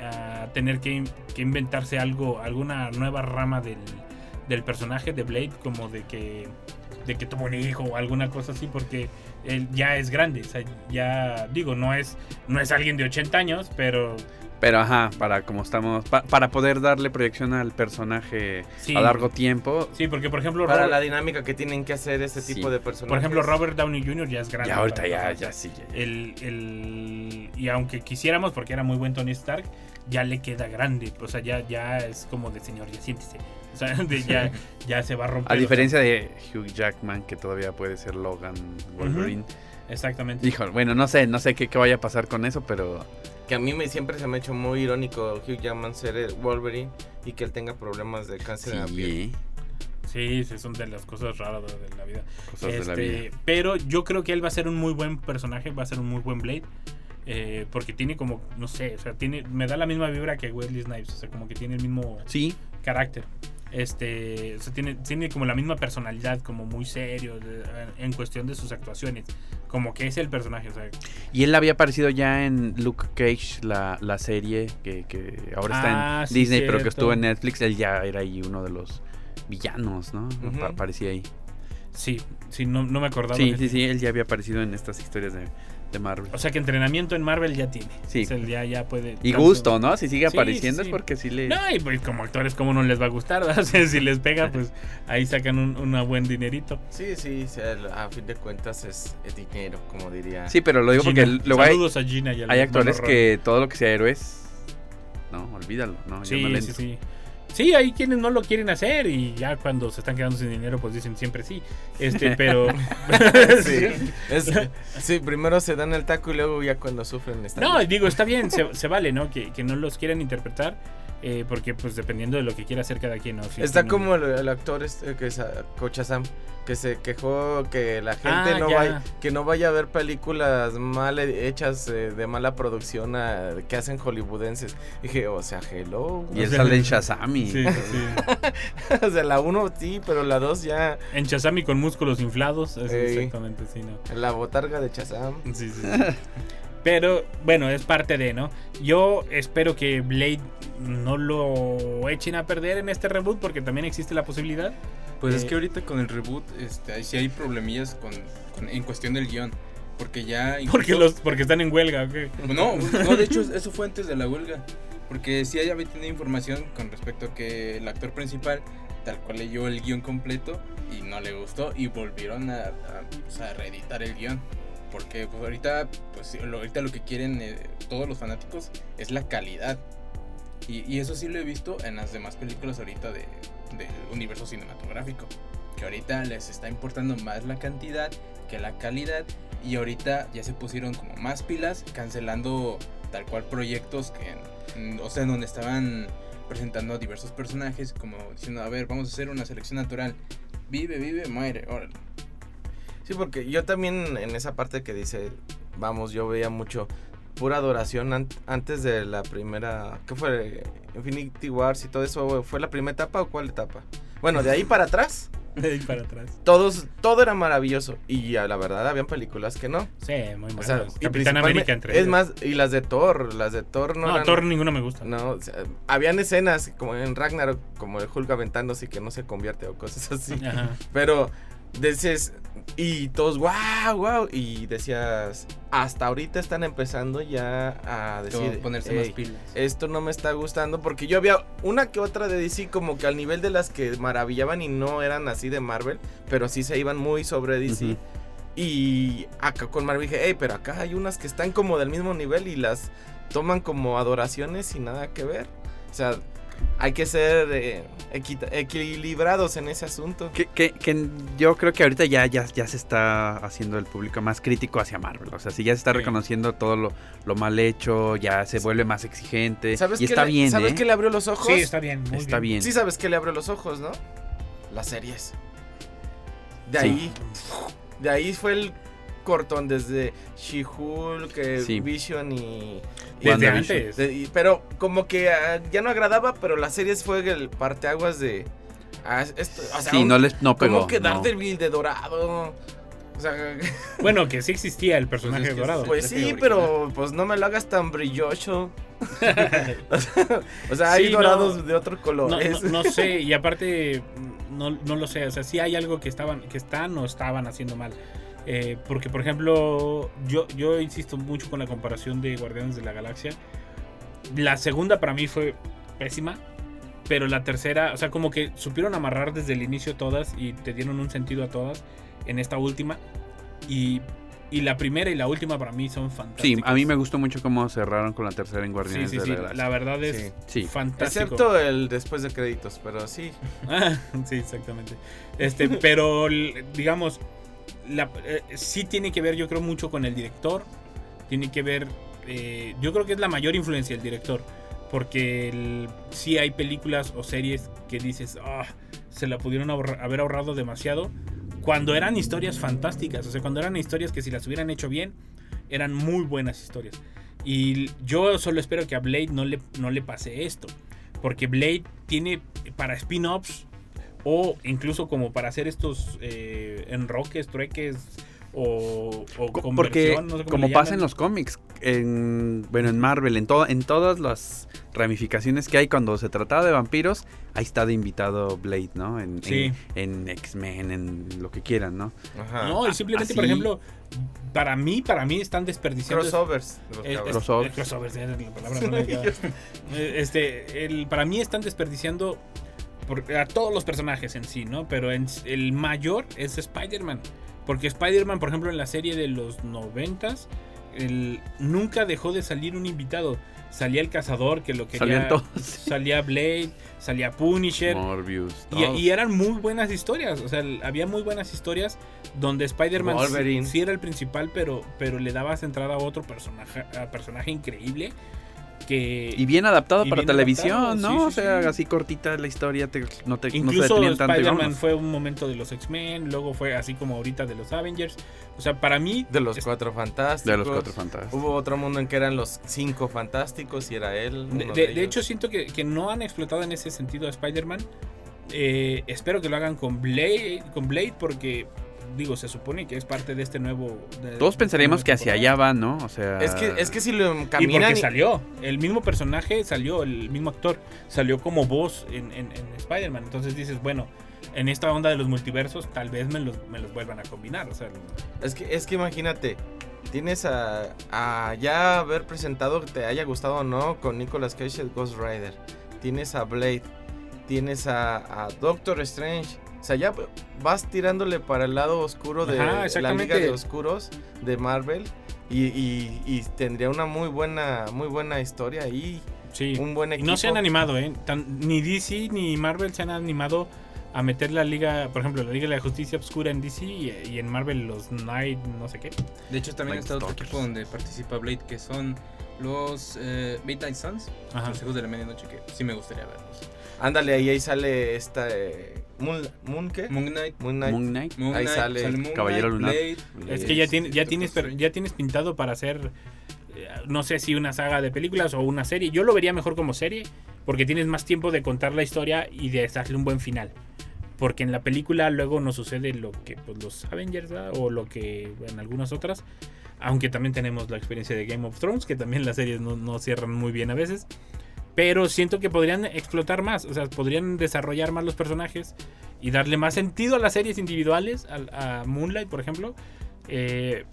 A: a tener que, que inventarse algo, alguna nueva rama del, del personaje de Blade, como de que de que tuvo un hijo o alguna cosa así, porque él ya es grande, o sea, ya digo, no es no es alguien de 80 años, pero
D: Pero ajá, para como estamos, pa- para poder darle proyección al personaje
A: sí,
D: a largo tiempo.
A: sí, porque por ejemplo
B: Para
A: Robert-
B: la dinámica que tienen que hacer ese
D: Sí.
B: tipo de personajes.
A: por ejemplo Robert Downey Jr. ya es grande.
D: Ya ahorita ya, ya sí. ya, ya.
A: el, el- y aunque quisiéramos porque era muy buen Tony Stark ya le queda grande o sea ya ya es como de señor ya siéntese o sea de ya ya se va a romper
D: A
A: o sea,
D: diferencia de Hugh Jackman, que todavía puede ser Logan Wolverine.
A: exactamente
D: Dijo, bueno, no sé, no sé qué, qué vaya a pasar con eso, pero
B: Que a mí me, siempre se me ha hecho muy irónico Hugh Jackman ser el Wolverine y que él tenga problemas de cáncer en la piel.
D: sí,
A: sí sí son de las cosas raras de, la vida
D: cosas de la
A: Este,
D: vida.
A: pero yo creo que él va a ser un muy buen personaje va a ser un muy buen Blade eh, porque tiene como no sé o sea tiene me da la misma vibra que Wesley Snipes o sea como que tiene el mismo
D: Sí,
A: carácter. Este, o sea, tiene, tiene como la misma personalidad, como muy serio de- en cuestión de sus actuaciones. Como que es el personaje, o sea.
D: y él había aparecido ya en Luke Cage, la, la serie que, que ahora está
A: Ah,
D: en
A: sí,
D: Disney, pero que estuvo en Netflix. Él ya era ahí uno de los villanos, ¿no? Aparecía ahí.
A: Sí, sí, no, no me acordaba.
D: Sí, sí, sí, él ya había aparecido en estas historias de, de Marvel.
A: O sea que entrenamiento en Marvel ya tiene.
D: Sí.
A: O sea, ya, ya puede.
D: Y
A: tanto-
D: gusto, ¿no? Si sigue
A: Sí,
D: apareciendo
A: sí.
D: es porque sí le...
A: No, y pues como actores, ¿cómo no les va a gustar? verdad? O sea, si les pega, pues ahí sacan un una buen dinerito.
B: Sí, sí, sí, a fin de cuentas es, es dinero, como diría.
D: Sí, pero lo digo porque luego hay,
A: Saludos a Gina y a
D: hay actores que todo lo que sea héroes... No, olvídalo, ¿no? Yo
A: Sí,
D: no
A: sí, sí. Sí, hay quienes no lo quieren hacer y ya cuando se están quedando sin dinero, pues dicen siempre sí. Este, pero.
B: Sí, es- sí, primero se dan el taco y luego ya cuando sufren están.
A: No, digo, está bien, se, se vale, ¿no? Que, que no los quieran interpretar, eh, porque pues dependiendo de lo que quiera hacer cada quien, ¿no? Si
B: Está
A: tiene-
B: como el, el actor este que es ah, Coach Sam, que se quejó que la gente
A: Ah,
B: no
A: ya.
B: vaya, que no vaya a ver películas mal he- hechas eh, de mala producción ah, que hacen hollywoodenses. Dije, o sea, hello.
D: Y él
A: O sea,
D: sale en Shazam y...
A: Sí, sí.
B: o sea, la uno sí, pero la dos ya
A: En Chazami con músculos inflados, exactamente, sí, ¿no?
B: la botarga de Chazam.
A: Sí, sí, sí. Pero bueno, es parte de, ¿no? Yo espero que Blade no lo echen a perder en este reboot porque también existe la posibilidad.
E: Pues es
A: Eh,
E: que ahorita con el reboot, este, ahí sí hay problemillas con, con- en cuestión del guion. Porque ya.
A: Porque
E: incluso-
A: los porque están en huelga, ¿ok?
E: No, no, de hecho eso fue antes de la huelga. Porque sí había tenido información con respecto a que el actor principal tal cual leyó el guion completo y no le gustó y volvieron a, a, pues, a reeditar el guion. Porque pues ahorita, pues ahorita lo que quieren eh, todos los fanáticos es la calidad. Y, y eso sí lo he visto en las demás películas ahorita de, del universo cinematográfico. Que ahorita les está importando más la cantidad que la calidad. Y ahorita ya se pusieron como más pilas cancelando tal cual proyectos que, o sea, en donde estaban presentando a diversos personajes, como diciendo, a ver, vamos a hacer una selección natural. Vive, vive, muere, órale.
B: Sí, porque yo también en esa parte que dice, vamos, yo veía mucho pura adoración an- antes de la primera, ¿qué fue? Infinity Wars y todo eso, ¿fue la primera etapa o cuál etapa? Bueno, de ahí para atrás,
A: De ahí para atrás.
B: todos, todo era maravilloso y ya, la verdad habían películas que no.
A: Sí, muy
B: O
A: mal.
B: sea, y
A: Capitán América entre
B: Es
A: ellas.
B: más, y las de Thor, las de Thor no,
A: No,
B: eran-
A: Thor ninguno me gusta.
B: No, o sea, habían escenas como en Ragnarok, como el Hulk aventándose y que no se convierte o cosas así.
A: Ajá.
B: Pero Dices, y todos, wow, wow. Y decías, hasta ahorita están empezando ya a decir,
E: ponerse más
B: "Ey,
E: pilas.
B: esto no me está gustando porque yo había una que otra de DC como que al nivel de las que maravillaban y no eran así de Marvel, pero sí se iban muy sobre DC. Y acá con Marvel dije, hey, pero acá hay unas que están como del mismo nivel y las toman como adoraciones y nada que ver. O sea, hay que ser eh, equilibrados en ese asunto.
D: Que, que- que yo creo que ahorita ya, ya, ya se está haciendo el público más crítico hacia Marvel. O sea, si ya se está
A: Sí.
D: reconociendo todo lo, lo mal hecho, ya se vuelve más exigente.
B: ¿Sabes
D: y
B: qué
D: está
B: le-
D: bien,
B: ¿Sabes
D: ¿eh?
B: qué le abrió los ojos?
A: Sí, está bien. muy
D: Está bien.
B: Sí sabes que le abrió los ojos, ¿no? Las series. De
D: Sí.
B: ahí. De ahí fue el cortón desde She-Hulk, eh,
D: Sí.
B: Vision y. y-
A: Desde
D: WandaVision.
A: antes.
B: de- y- pero como que ah, ya no agradaba, pero las series fue el parteaguas de. ah, esto, o sea,
D: sí,
B: un-
D: no les no pegó.
B: como que
D: no.
B: Daredevil de dorado. O sea,
A: Bueno, que sí existía el personaje
E: Pues es que
A: dorado.
B: pues sí,
E: original.
B: pero pues no me lo hagas tan brilloso. o sea, hay
A: Sí, no.
B: dorados de otro color.
A: No,
B: es-
A: no- no sé, y aparte, no, no lo sé. O sea, sí hay algo que estaban, que están o estaban haciendo mal. Eh, porque, por ejemplo, yo, yo insisto mucho con la comparación de Guardianes de la Galaxia. La segunda para mí fue pésima. Pero la tercera, o sea, como que supieron amarrar desde el inicio todas y te dieron un sentido a todas en esta última. Y, y la primera y la última para mí son
D: Sí,
A: fantásticas.
D: a mí me gustó mucho cómo cerraron con la tercera en
A: Sí,
D: Guardianes
A: sí,
D: de
A: sí.
D: la Galaxia.
A: La verdad es
B: Sí.
D: Sí.
A: fantástico.
B: Excepto el después de créditos, pero sí.
A: Sí, exactamente. Este, pero digamos, la, eh, sí tiene que ver, yo creo, mucho con el director. Tiene que ver, eh, yo creo que es la mayor influencia el director. Porque el- sí hay películas o series que dices, "Ah, se la pudieron haber ahorrado demasiado. Cuando eran historias fantásticas, o sea, cuando eran historias que si las hubieran hecho bien, eran muy buenas historias. Y yo solo espero que a Blade no le, no le pase esto. Porque Blade tiene para spin-offs o incluso como para hacer estos eh, enroques, trueques o, o
D: Co-
A: conversión,
D: Porque
A: no sé cómo
D: como pasa en los cómics, en, bueno, en Marvel, en, to- en todas las ramificaciones que hay cuando se trataba de vampiros, ahí está de invitado Blade, ¿no? En, en-
A: Sí.
D: en X-Men, en lo que quieran, ¿no?
B: Ajá.
A: No, y simplemente, por ejemplo, para mí, para mí están desperdiciando...
B: Crossovers. cabros.
A: es-
D: Crossovers.
A: eh, crossovers, era la palabra. Eh, este, el, para mí están desperdiciando a todos los personajes en sí, ¿no? Pero en- el mayor es Spider-Man. Porque Spider-Man, por ejemplo, en la serie de los noventas, nunca dejó de salir un invitado. Salía el cazador, que lo quería.
D: Salían todos.
A: Salía Blade, salía Punisher.
D: Morbius.
A: Y, y eran muy buenas historias, o sea, había muy buenas historias donde Spider-Man sí era el principal, pero, pero le dabas entrada a otro personaje, a personaje increíble que
D: Y bien adaptado
A: Y
D: para
A: bien
D: televisión,
A: adaptado,
D: ¿no?
A: sí,
D: o sea,
A: sí.
D: así cortita la historia, te- no te no se
A: incluso
D: detenían tanto
A: Spider-Man fue un momento de los X-Men, luego fue así como ahorita de los Avengers. O sea, para mí
B: De los
A: es-
B: cuatro fantásticos.
D: De los cuatro fantásticos.
B: Hubo otro mundo en que eran los cinco fantásticos y era él.
A: de, hecho siento que, que no han explotado en ese sentido a Spider-Man. Eh, espero que lo hagan con Blade, con Blade porque digo, se supone que es parte de este nuevo de-
D: Todos
A: de
D: pensaríamos que hacia allá va, ¿no? O sea...
B: Es que, es que si lo
A: Y
B: encaminan.
A: porque
B: y-
A: salió, el mismo personaje salió, el mismo actor salió como voz en, en- en Spider-Man. Entonces dices, bueno, en esta onda de los multiversos tal vez me los, me los vuelvan a combinar. O sea,
B: Es que, es que imagínate, tienes a, a ya haber presentado que te haya gustado o no con Nicolas Cage el Ghost Rider. Tienes a Blade, tienes a, a Doctor Strange. O sea, ya vas tirándole para el lado oscuro de
A: Ajá,
B: la. Liga de Oscuros de Marvel. Y, y- y tendría una muy buena, muy buena historia ahí.
A: sí.
B: Un buen
A: Y
B: equipo.
A: no se han animado, ¿eh? Tan- ni DC ni Marvel se han animado a meter la liga, por ejemplo, la Liga de la Justicia Obscura en DC y, y en Marvel los Night, no sé qué.
E: De hecho, también
D: Night
E: está otro equipo donde participa Blade, que son los eh, Midnight Suns,
A: Ajá.
E: los hijos de la medianoche, que sí me gustaría verlos.
B: Ándale, ahí, ahí sale esta. eh, Moon, Moon, ¿qué?
E: Moon Knight,
B: Moon Knight.
D: Moon Knight.
E: Moon
B: Ahí
E: Knight,
B: sale
E: Moon
D: Caballero Lunar.
E: Blade,
A: Es que ya, tiene- ya, tienes, ya tienes pintado para hacer, eh, no sé si una saga de películas o una serie. Yo lo vería mejor como serie, porque tienes más tiempo de contar la historia y de darle un buen final. Porque en la película luego no sucede lo que pues, los Avengers ¿verdad? o lo que en algunas otras. Aunque también tenemos la experiencia de Game of Thrones, que también las series no, no cierran muy bien a veces. Pero siento que podrían explotar más, o sea, podrían desarrollar más los personajes y darle más sentido a las series individuales, a, Moonlight, por ejemplo. Eh,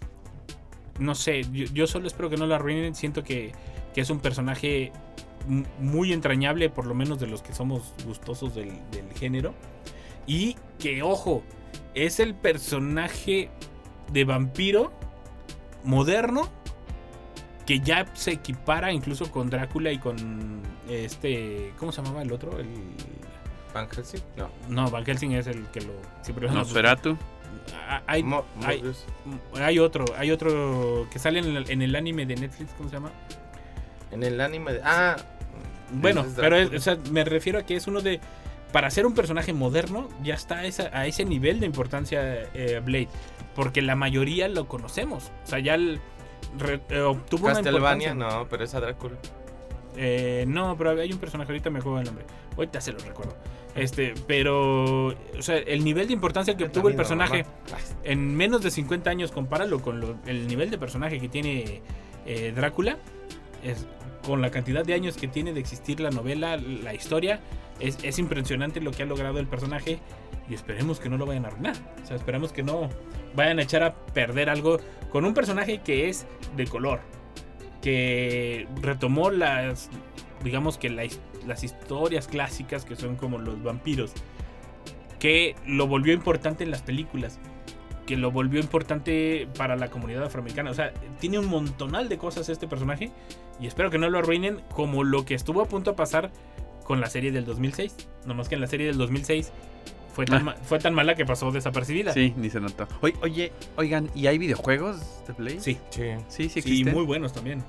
A: no sé, yo, solo espero que no la arruinen. Siento que, es un personaje muy entrañable, por lo menos de los que somos gustosos del género. Y que, ojo, es el personaje de vampiro moderno que ya se equipara incluso con Drácula y con este. ¿Cómo se llamaba el otro? El.
B: Van Helsing? No.
A: No, Van Helsing es el que lo. siempre
D: Nosferatu.
A: Ah, Hay,
B: Mo-
A: hay, otro, hay otro que sale en el, en el anime de Netflix, ¿cómo se llama?
B: En el anime de. Ah.
A: Bueno, pero es- o sea, me refiero a que es uno de. Para ser un personaje moderno, ya está a, esa- a ese nivel de importancia eh, Blade. Porque la mayoría lo conocemos. O sea, ya el, re- eh, obtuvo una
B: Castlevania,
A: importancia.
B: no, pero es a Drácula.
A: Eh, no, pero hay un personaje, ahorita me juego el nombre. Ahorita se lo recuerdo. Este, pero. O sea, el nivel de importancia que obtuvo el personaje en menos de 50 años, compáralo con lo- el nivel de personaje que tiene eh, Drácula. Es, con la cantidad de años que tiene de existir la novela, la historia, es, es impresionante lo que ha logrado el personaje y esperemos que no lo vayan a arruinar. O sea, esperemos que no vayan a echar a perder algo con un personaje que es de color, que retomó las, digamos que las historias clásicas que son como los vampiros, que lo volvió importante en las películas que lo volvió importante para la comunidad afroamericana. O sea, tiene un montonal de cosas este personaje y espero que no lo arruinen como lo que estuvo a punto de pasar con la serie del 2006. Nomás que en la serie del 2006 fue tan,
D: Ah.
A: fue tan mala que pasó desapercibida.
D: Sí, ni se notó. Oye, oye, oigan, ¿y hay videojuegos de Play?
A: Sí,
B: Sí.
D: Sí, sí
A: sí, muy buenos también.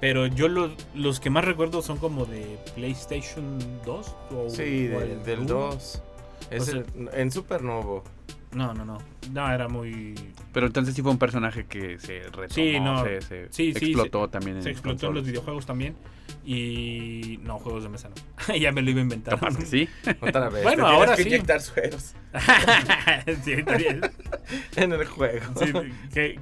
A: Pero yo los, los que más recuerdo son como de PlayStation 2 o
B: Sí,
A: o
B: del,
A: el
B: del
A: uno.
B: 2. Es
A: sea-
B: el- en Super no.
A: No, no, no. No, era muy...
D: Pero entonces sí fue un personaje que se retomó,
A: Sí, no.
D: se, se
A: Sí, sí,
D: explotó también en
A: Se explotó en los videojuegos también. Y no, juegos de mesa no. ya me lo iba a inventar.
D: Capaz que sí.
B: Otra vez.
A: Bueno, ahora
B: que
A: sí.
B: inyectar sueros
A: Sí, está bien.
B: en el juego.
A: Sí, que,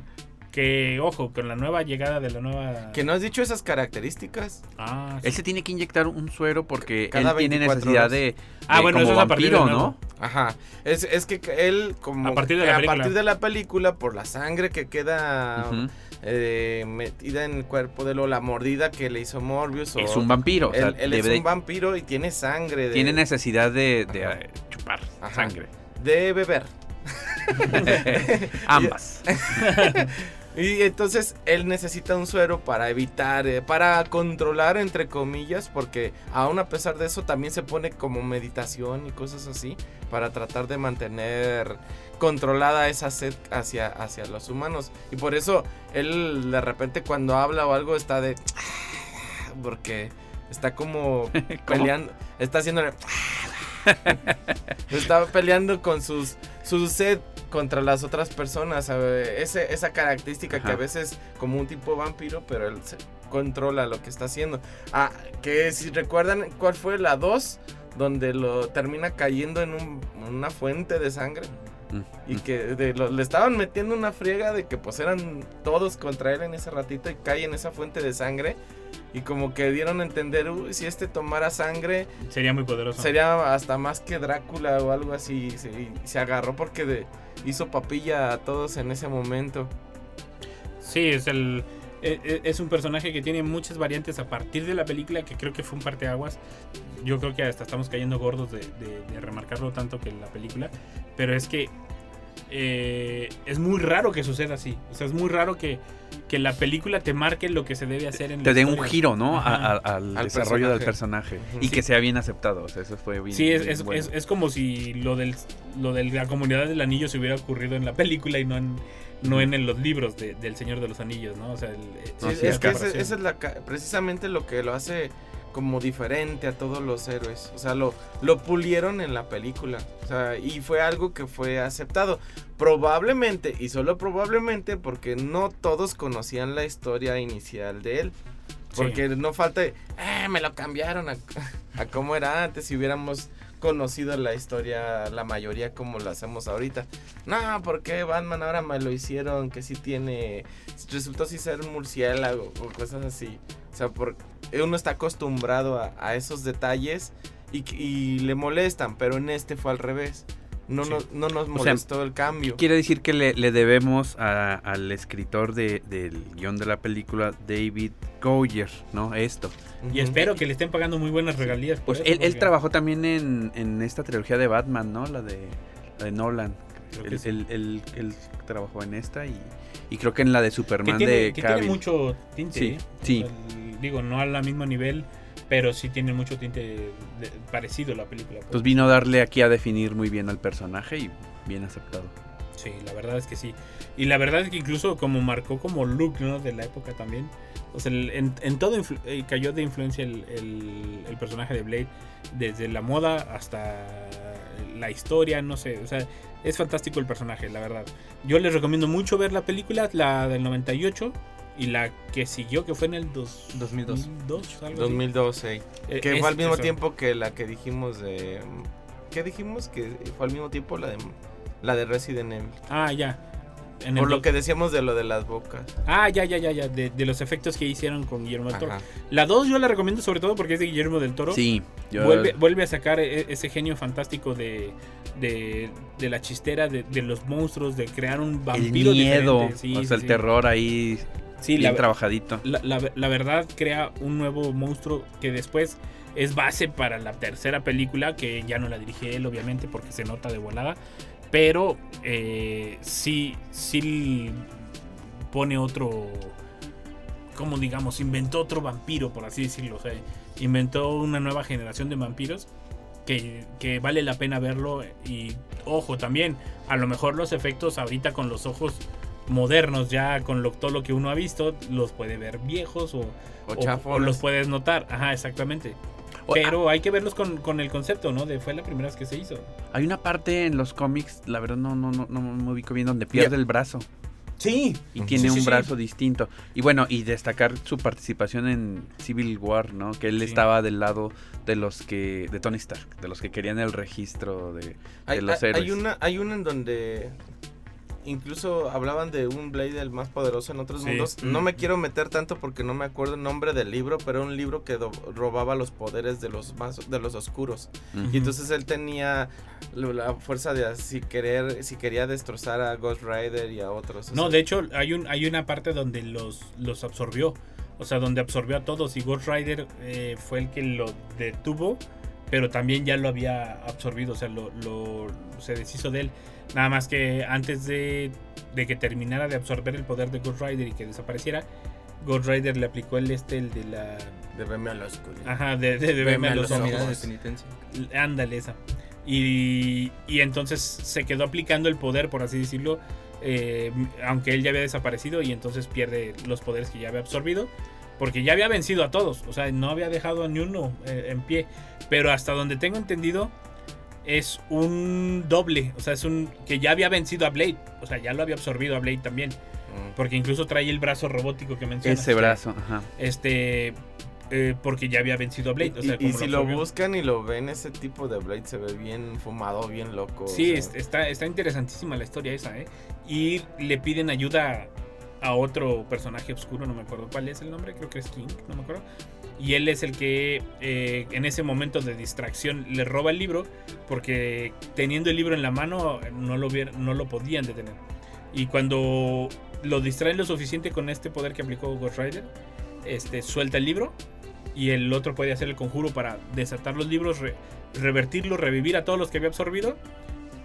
A: que, ojo, con la nueva llegada de la nueva.
B: Que no has dicho esas características.
A: Ah, sí.
D: Él se tiene que inyectar un suero porque
B: Cada
D: él tiene
B: 24
D: necesidad
B: horas.
D: de,
A: Ah, bueno,
D: como
A: eso es a partir de
D: vampiro. ¿no?
B: Ajá. Es, es que él, como.
A: A partir de la
B: a
A: película.
B: partir de la película, por la sangre que queda. Eh, metida en el cuerpo de lo, la mordida que le hizo Morbius. o-
D: Es un vampiro, o sea,
B: él, es un vampiro y tiene sangre. De,
D: tiene necesidad de, de,
B: Ajá.
D: eh, chupar
B: Ajá.
D: sangre.
B: de beber.
D: Ambas.
B: Y entonces él necesita un suero para evitar, eh, para controlar, entre comillas, porque aún a pesar de eso también se pone como meditación y cosas así, para tratar de mantener controlada esa sed hacia, hacia los humanos. Y por eso él de repente cuando habla o algo está de... Porque está como peleando, está haciéndole... está peleando con sus, su sed contra las otras personas. Ese, esa característica que a veces como un tipo vampiro, pero él se controla lo que está haciendo. Ah, que si recuerdan cuál fue la 2, donde lo termina cayendo en un- una fuente de sangre. Y que de lo- le estaban metiendo una friega de que pues eran todos contra él en ese ratito y cae en esa fuente de sangre. Y como que dieron a entender, "Uy, si este tomara sangre,
A: Sería muy poderoso.
B: sería hasta más que Drácula o algo así. Se, se agarró porque de- hizo papilla a todos en ese momento.
A: Sí, es el. e- e- Es un personaje que tiene muchas variantes a partir de la película, que creo que fue un parteaguas. Yo creo que hasta estamos cayendo gordos de, de- de remarcarlo tanto que en la película. Pero es que eh, es muy raro que suceda así. O sea, es muy raro que, que la película te marque lo que se debe hacer en la
D: Te dé un giro, ¿no? A-
A: Ajá.
D: a- al,
B: Al
D: desarrollo del
B: personaje.
D: Y
B: Sí.
D: que sea bien aceptado. O sea, eso fue bien.
A: Sí, es,
D: bien
A: es,
D: bueno.
A: es- es como si lo del lo de la comunidad del anillo se hubiera ocurrido en la película y no en, no en, en los libros de- del Señor de los Anillos, ¿no? O sea, el-
B: Sí,
D: Así
B: es
D: es,
B: que esa es la, precisamente lo que lo hace como diferente a todos los héroes. O sea, lo, lo pulieron en la película. O sea, y fue algo que fue aceptado. Probablemente, y solo probablemente, porque no todos conocían la historia inicial de él. Porque no falta, "Eh, me lo cambiaron a, a cómo era antes si hubiéramos conocido la historia, la mayoría como lo hacemos ahorita. No, porque Batman ahora me lo hicieron que sí tiene, resultó sí ser murciélago o cosas así. O sea, por, uno está acostumbrado a, a esos detalles y, que- y le molestan, pero en este fue al revés. No,
A: Sí.
B: nos, no nos
D: sea,
B: molestó el cambio.
D: Quiere decir que le, le debemos a- al escritor de- del guion de la película, David Goyer, ¿no? Esto.
A: Y espero que le estén pagando muy buenas regalías. por
D: Pues
A: eso,
D: él, él
A: porque
D: trabajó también en, en esta trilogía de Batman, ¿no? La de, la de Nolan.
A: que
D: Él,
A: sí.
D: él- él- él trabajó en esta y, y creo que en la de
A: que
D: Superman
A: tiene,
D: de
A: que tiene mucho tinte.
D: Sí,
A: ¿eh?
D: sí.
A: O el- digo, no al mismo nivel, pero sí tiene mucho tinte de- parecido a la película.
D: Pues vino a darle aquí a definir muy bien al personaje y bien aceptado.
A: Sí, la verdad es que sí. Y la verdad es que incluso como marcó como look, ¿no? De la época también. O sea, en, en todo eh, cayó de influencia el, el- el personaje de Blade. Desde la moda hasta la historia, no sé. O sea, es fantástico el personaje, la verdad. Yo les recomiendo mucho ver la película, la del 98 y la que siguió, que fue en el dos-
E: 2002.
A: 2002, algo así.
B: 2012.
A: Eh,
B: Que
A: es-
B: fue al mismo
A: eso.
B: tiempo que la que dijimos de... ¿Qué dijimos? Que fue al mismo tiempo la de, la de Resident Evil.
A: Ah, ya. En el
B: Por lo que decíamos de lo de las bocas.
A: Ah, ya, ya, ya, ya. De, de los efectos que hicieron con Guillermo del Toro.
B: Ajá.
A: La 2 yo la recomiendo sobre todo porque es de Guillermo del Toro.
D: Sí, yo-
A: Vuelve, vuelve a sacar e- ese genio fantástico de, de, de la chistera, de, de los monstruos, de crear un
D: el
A: vampiro
D: miedo,
A: diferente. Sí,
D: o
A: sí,
D: sea, el
A: sí.
D: terror ahí
A: Sí,
D: bien
A: la,
D: trabajadito.
A: la, la- la verdad crea un nuevo monstruo que después es base para la tercera película, que ya no la dirige él, obviamente, porque se nota de volada. Pero eh, sí, sí pone otro, como digamos, inventó otro vampiro, por así decirlo. O sea, inventó una nueva generación de vampiros que, que vale la pena verlo. Y ojo, también, a lo mejor los efectos ahorita con los ojos modernos, ya con lo, todo lo que uno ha visto, los puede ver viejos o,
B: O
A: o- los puedes notar. Ajá, exactamente.
D: O-
A: Pero hay que verlos con, con el concepto, ¿no? De fue la primera vez que se hizo.
D: Hay una parte en los cómics, la verdad no, no, no, no me ubico bien, donde pierde el brazo
A: Sí.
D: y tiene
A: Sí,
D: un
A: sí.
D: brazo distinto. Y bueno, y destacar su participación en Civil War, ¿no? Que él
A: Sí.
D: estaba del lado de los que, de Tony Stark, de los que querían el registro de, de
B: Hay,
D: los
B: hay-
D: héroes.
B: hay una, hay una en donde incluso hablaban de un Blade el más poderoso en otros
A: Sí.
B: mundos.
D: Mm.
B: No me quiero meter tanto porque no me acuerdo el nombre del libro, pero era un libro que robaba los poderes de los más de los oscuros. Y entonces él tenía lo- la fuerza de así querer, si quería destrozar a Ghost Rider y a otros. o
A: No,
B: sea,
A: de hecho, hay, un, hay una parte donde los, los absorbió. O sea, donde absorbió a todos. Y Ghost Rider eh, fue el que lo detuvo. Pero también ya lo había absorbido. O sea, lo, lo- se deshizo de él. Nada más que antes de, de que terminara de absorber el poder de Ghost Rider y que desapareciera, Ghost Rider le aplicó el este, el de la.
B: de verme a oscuridad.
A: Ajá, de, de, de verme a los
B: los
A: ojos.
E: Mirada de penitencia.
A: Ándale, esa. Y, y entonces se quedó aplicando el poder, por así decirlo, eh, aunque él ya había desaparecido y entonces pierde los poderes que ya había absorbido, porque ya había vencido a todos, o sea, no había dejado ni uno eh, en pie, pero hasta donde tengo entendido es un doble, o sea, es un que ya había vencido a Blade, o sea, ya lo había absorbido a Blade también,
B: Mm.
A: porque incluso trae el brazo robótico que mencionas.
D: Ese brazo, ajá.
A: Este, eh, porque ya había vencido a Blade, o sea,
B: y, y si lo buscan y lo ven, ese tipo de Blade se ve bien fumado, bien loco. o
A: Sí,
B: sea,
A: está, está interesantísima la historia esa, ¿eh? Y le piden ayuda a otro personaje oscuro, no me acuerdo cuál es el nombre, creo que es King, no me acuerdo. Y él es el que eh, en ese momento de distracción le roba el libro porque teniendo el libro en la mano no lo, no lo podían detener. Y cuando lo distraen lo suficiente con este poder que aplicó Ghost Rider, este, suelta el libro y el otro puede hacer el conjuro para desatar los libros, re- revertirlos, revivir a todos los que había absorbido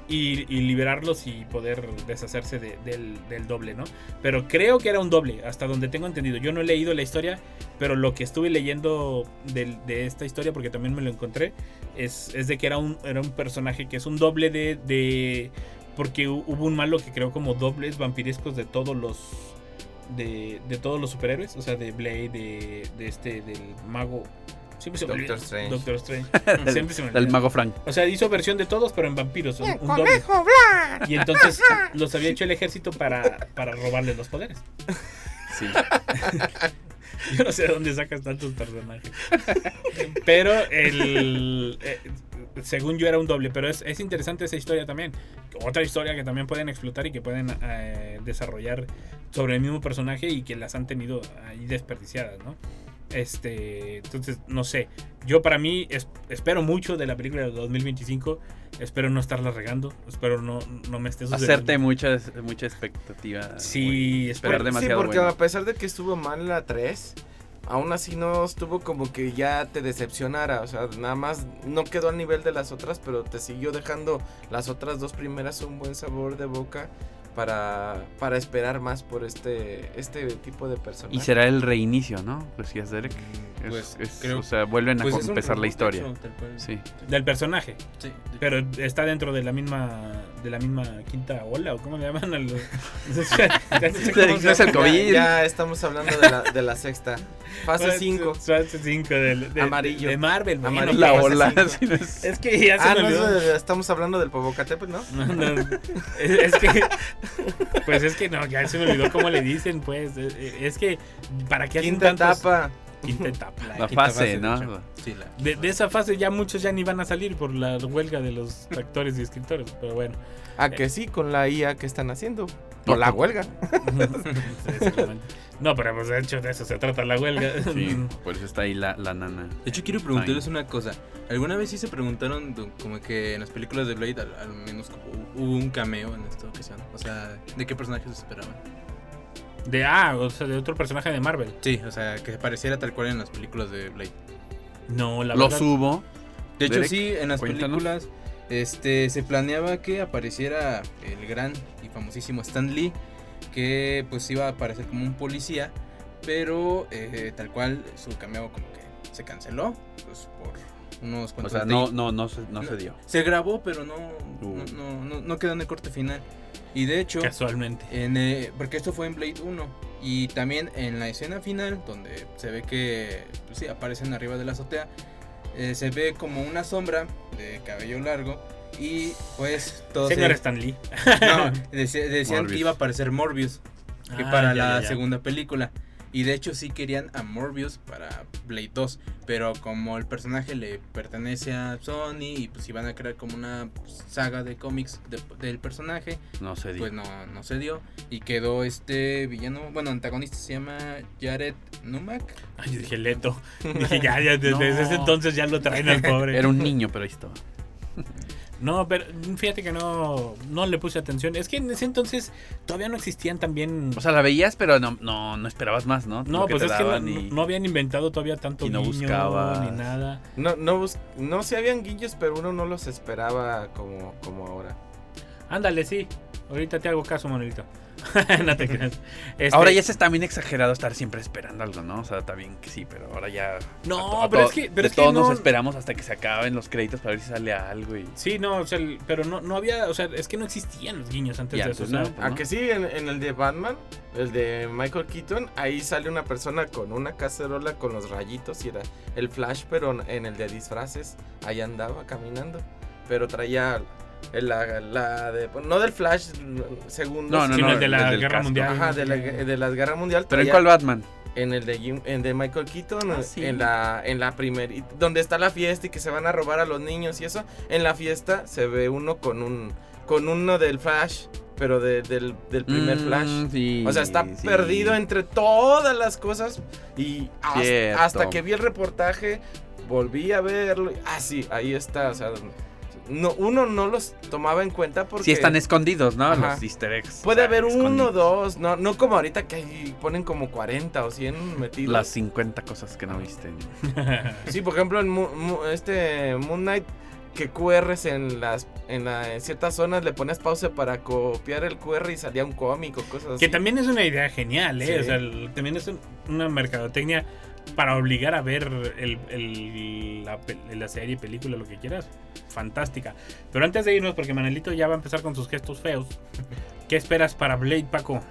A: y, liberarlos y poder deshacerse de- del, doble, ¿no? Pero creo que era un doble, hasta donde tengo entendido. Yo no he leído la historia, pero lo que estuve leyendo de, esta historia, porque también me lo encontré, es, de que era un, era un personaje que es un doble de... de porque hu- hubo un malo que creó como dobles vampirescos de todos los... De, de todos los superhéroes, o sea, de Blade, de, de este, del mago... Siempre se me
B: Doctor
A: olvida.
B: Strange.
A: Doctor Strange. Siempre se me olvida.
D: mago Frank.
A: O sea, hizo versión de todos, pero en vampiros. Un,
F: ¡El
A: un doble. Y entonces los había hecho el ejército para, para robarles los poderes.
D: Sí.
A: Yo no sé de dónde sacas tantos personajes. Pero el. eh, según yo era un doble. Pero es, es interesante esa historia también. Otra historia que también pueden explotar y que pueden eh, desarrollar sobre el mismo personaje y que las han tenido ahí desperdiciadas, ¿no? Este, entonces, no sé. Yo para mí es- espero mucho de la película de 2025. Espero no estarla regando. Espero no, no me esté sucediendo.
D: Hacerte mucha, mucha expectativa.
A: Sí,
D: esperar demasiado
B: Sí, porque
D: bueno.
B: a pesar de que estuvo mal la 3, aún así no estuvo como que ya te decepcionara. O sea, nada más no quedó al nivel de las otras, pero te siguió dejando las otras dos primeras un buen sabor de boca para, para esperar más por este, este tipo de personajes.
D: Y será el reinicio, ¿no? Decías, Derek. Es-
E: Pues,
D: es-
E: creo-
D: o sea, vuelven a
E: Pues
D: empezar la historia.
E: hecho.
D: Sí.
A: Del personaje.
E: Sí.
A: Pero está dentro de la misma de la misma quinta ola o cómo le llaman a los
D: No es el COVID.
B: Ya, estamos hablando de la, de la sexta. Fase 5.
A: Fase 5 del de,
B: Amarillo.
A: de Marvel.
B: Amarillo.
D: La ola. es-
A: que ya se
B: Ah,
A: me
B: no, estamos hablando del Popocatépetl, ¿no?
A: No, no, Es, es que pues es que no, ya se me olvidó cómo le dicen, pues es, es que para qué hacen
B: Quinta
A: tantos-
B: etapa.
A: Quinta etapa.
D: La
E: quinta
D: fase,
E: de
D: ¿no?
E: hecho. Sí, la-
A: De, de esa fase ya muchos ya ni van a salir por la huelga de los actores y escritores, pero bueno.
B: Ah, que sí, con la IA que están haciendo. Por la huelga.
A: No, pero pues de hecho de eso se trata la huelga.
D: Sí, por eso está ahí la, la nana.
E: De hecho, quiero preguntarles una cosa. ¿Alguna vez sí se preguntaron como que en las películas de Blade al, al menos como hubo un cameo en esta ocasión? O sea, ¿de qué personajes esperaban?
A: De ah, o sea, de otro personaje de Marvel.
E: Sí, o sea, que pareciera tal cual en las películas de Blade.
A: No, la
D: Lo
A: verdad.
D: subo.
E: De hecho,
D: Derek,
E: sí, en las
D: cuéntanos.
E: películas este, se planeaba que apareciera el gran y famosísimo Stan Lee, que pues iba a aparecer como un policía, pero eh, tal cual su cameo como que se canceló, pues por unos
D: O
E: cuantos
D: sea,
E: detalles.
D: no, no, no, se, no se dio.
E: Se grabó, pero no,
D: Uh.
E: no, no, no- no quedó en el corte final. Y de hecho,
A: Casualmente.
E: en, eh, porque esto fue en Blade 1. Y también en la escena final, donde se ve que pues sí, aparecen arriba de la azotea, eh, se ve como una sombra de cabello largo. Y pues todos.
A: Señor
E: se-
A: Stan Lee.
E: no, deci- decían
D: Morbius.
E: que iba a aparecer Morbius que
A: Ah,
E: para
A: ya,
E: la
A: ya, ya.
E: segunda película. Y de hecho sí querían a Morbius para Blade 2, pero como el personaje le pertenece a Sony y pues iban a crear como una saga de cómics de- del personaje,
D: No se dio.
E: pues no, no se dio. Y quedó este villano, bueno, antagonista se llama Jared Numak.
A: Ay, yo dije Leto. Dije, ya, ya, desde
D: No.
A: ese entonces ya lo traen al pobre.
D: Era un niño, pero ahí estaba.
A: No, pero fíjate que no, no le puse atención. Es que en ese entonces todavía no existían también.
D: O sea, la veías, pero no, no, no esperabas más, ¿no?
A: no, pues es que no,
D: daban y-
A: no habían inventado todavía tanto
D: y no
A: guiño
D: buscabas.
A: ni nada.
B: No, no, bus- no se habían guillos, pero uno no los esperaba como, como ahora.
A: Ándale, sí. Ahorita te hago caso, Manuelito. no te creas. Este,
D: Ahora ya se está bien exagerado estar siempre esperando algo, ¿no? O sea, está bien que sí, pero ahora ya.
A: No,
D: a
A: pero es que-
D: to-
A: pero
D: de
A: es que
D: todos
A: no-
D: nos esperamos hasta que se acaben los créditos para ver si sale algo y.
A: Sí, no, o sea, el- pero no, no había, o sea, es que no existían los guiños antes de eso.
D: no.
B: Aunque sí, en, en el de Batman, el de Michael Keaton, ahí sale una persona con una cacerola con los rayitos y era el Flash, pero en el de disfraces, ahí andaba caminando. Pero traía la, la de, no del Flash segundo,
D: No, no,
A: sino
D: no.
A: el de la
D: del
A: Guerra
D: casco.
A: Mundial.
B: Ajá, de la, de la Guerra Mundial.
D: ¿Pero en cuál Batman?
B: En el de, Jim- en de Michael Keaton,
D: Ah, sí.
B: en la en la primera, donde está la fiesta y que se van a robar a los niños y eso, en la fiesta se ve uno con un con uno del Flash, pero de- del, del primer
D: Mm,
B: Flash.
D: sí,
B: O sea, está
D: sí.
B: perdido entre todas las cosas y hasta, hasta que vi el reportaje volví a verlo. Ah, sí, ahí está, o sea, no, uno no los tomaba en cuenta porque
D: Sí están escondidos, ¿no?
B: Ajá.
D: Los easter eggs.
B: Puede
D: o sea,
B: haber uno, dos, no, no como ahorita que ahí ponen como 40 o 100 metidos.
D: Las 50 cosas que no viste.
B: Sí, por ejemplo, en Mo- Mo- este Moon Knight, que QRs en las en, la- en ciertas zonas le pones pausa para copiar el QR y salía un cómic o cosas así.
A: Que también es una idea genial, ¿eh?
B: Sí.
A: O sea, el- también es un- una mercadotecnia para obligar a ver el, el- la, serie, película, lo que quieras. Fantástica. Pero antes de irnos, porque Manelito ya va a empezar con sus gestos feos. ¿Qué esperas para Blade, Paco?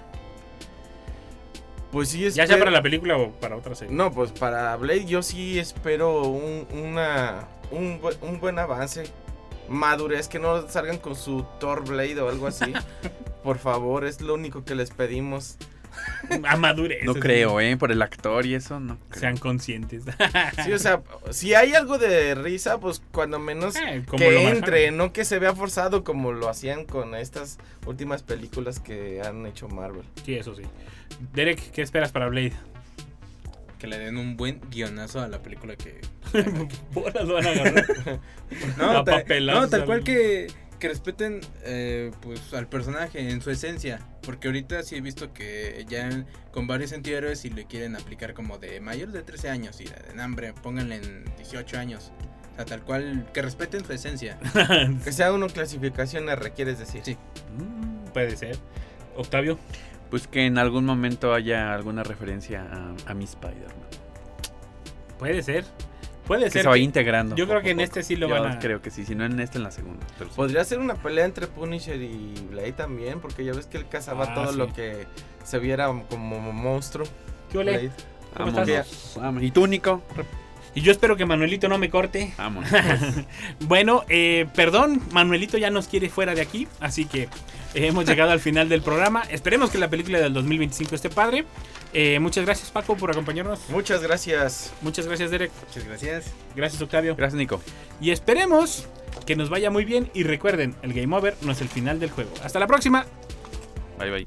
B: Pues sí,
A: Ya sea
B: espero-
A: para la película o para otra serie.
B: No, pues para Blade yo sí espero un, una, un, un buen avance. Madurez, que no salgan con su Thor Blade o algo así. Por favor, es lo único que les pedimos.
A: A madurez.
D: No creo, ¿eh? Por el actor y eso, no. creo.
A: Sean conscientes.
B: Sí, o sea, si hay algo de risa, pues cuando menos
A: Eh,
B: que entre, no que se vea forzado como lo hacían con estas últimas películas que han hecho Marvel.
A: Sí, eso sí. Derek, ¿qué esperas para Blade?
E: que le den un buen guionazo a la película que...
A: Bolas van a agarrar.
E: No,
A: A
E: tal, no, tal cual que, que respeten eh, pues al personaje en su esencia. Porque ahorita sí he visto que ya en- con varios antihéroes y le quieren aplicar como de mayor de 13 años y de hambre, pónganle en 18 años. O sea, tal cual, que respeten su esencia.
B: Que sea una clasificación R, quieres decir.
E: Sí.
A: Mm, Puede ser. Octavio.
D: Pues que en algún momento haya alguna referencia a, a mi Spider-Man.
A: Puede ser. Puede
D: Que
A: ser.
D: se vaya
A: que-
D: integrando.
A: yo creo que en este sí lo
D: Yo
A: van a-
D: creo que sí, si no en este, en la segunda. pero sí.
B: Podría ser una pelea entre Punisher y Blade también, porque ya ves que él cazaba
A: Ah,
B: todo
A: sí.
B: lo que se viera como monstruo.
A: ¿Qué ole?
B: Blade.
A: ¿Cómo estás?
D: ¿Y tú, Nico?
A: Y yo espero que Manuelito no me corte.
D: Vámonos.
A: Bueno, eh, perdón, Manuelito ya nos quiere fuera de aquí, así que eh, hemos llegado al final del programa. Esperemos que la película del 2025 esté padre. Eh, muchas gracias Paco por acompañarnos.
B: Muchas gracias.
A: Muchas gracias Derek.
E: Muchas gracias.
A: Gracias Octavio.
D: Gracias, Nico.
A: Y esperemos que nos vaya muy bien. Y recuerden, el game over no es el final del juego. Hasta la próxima.
D: Bye, bye.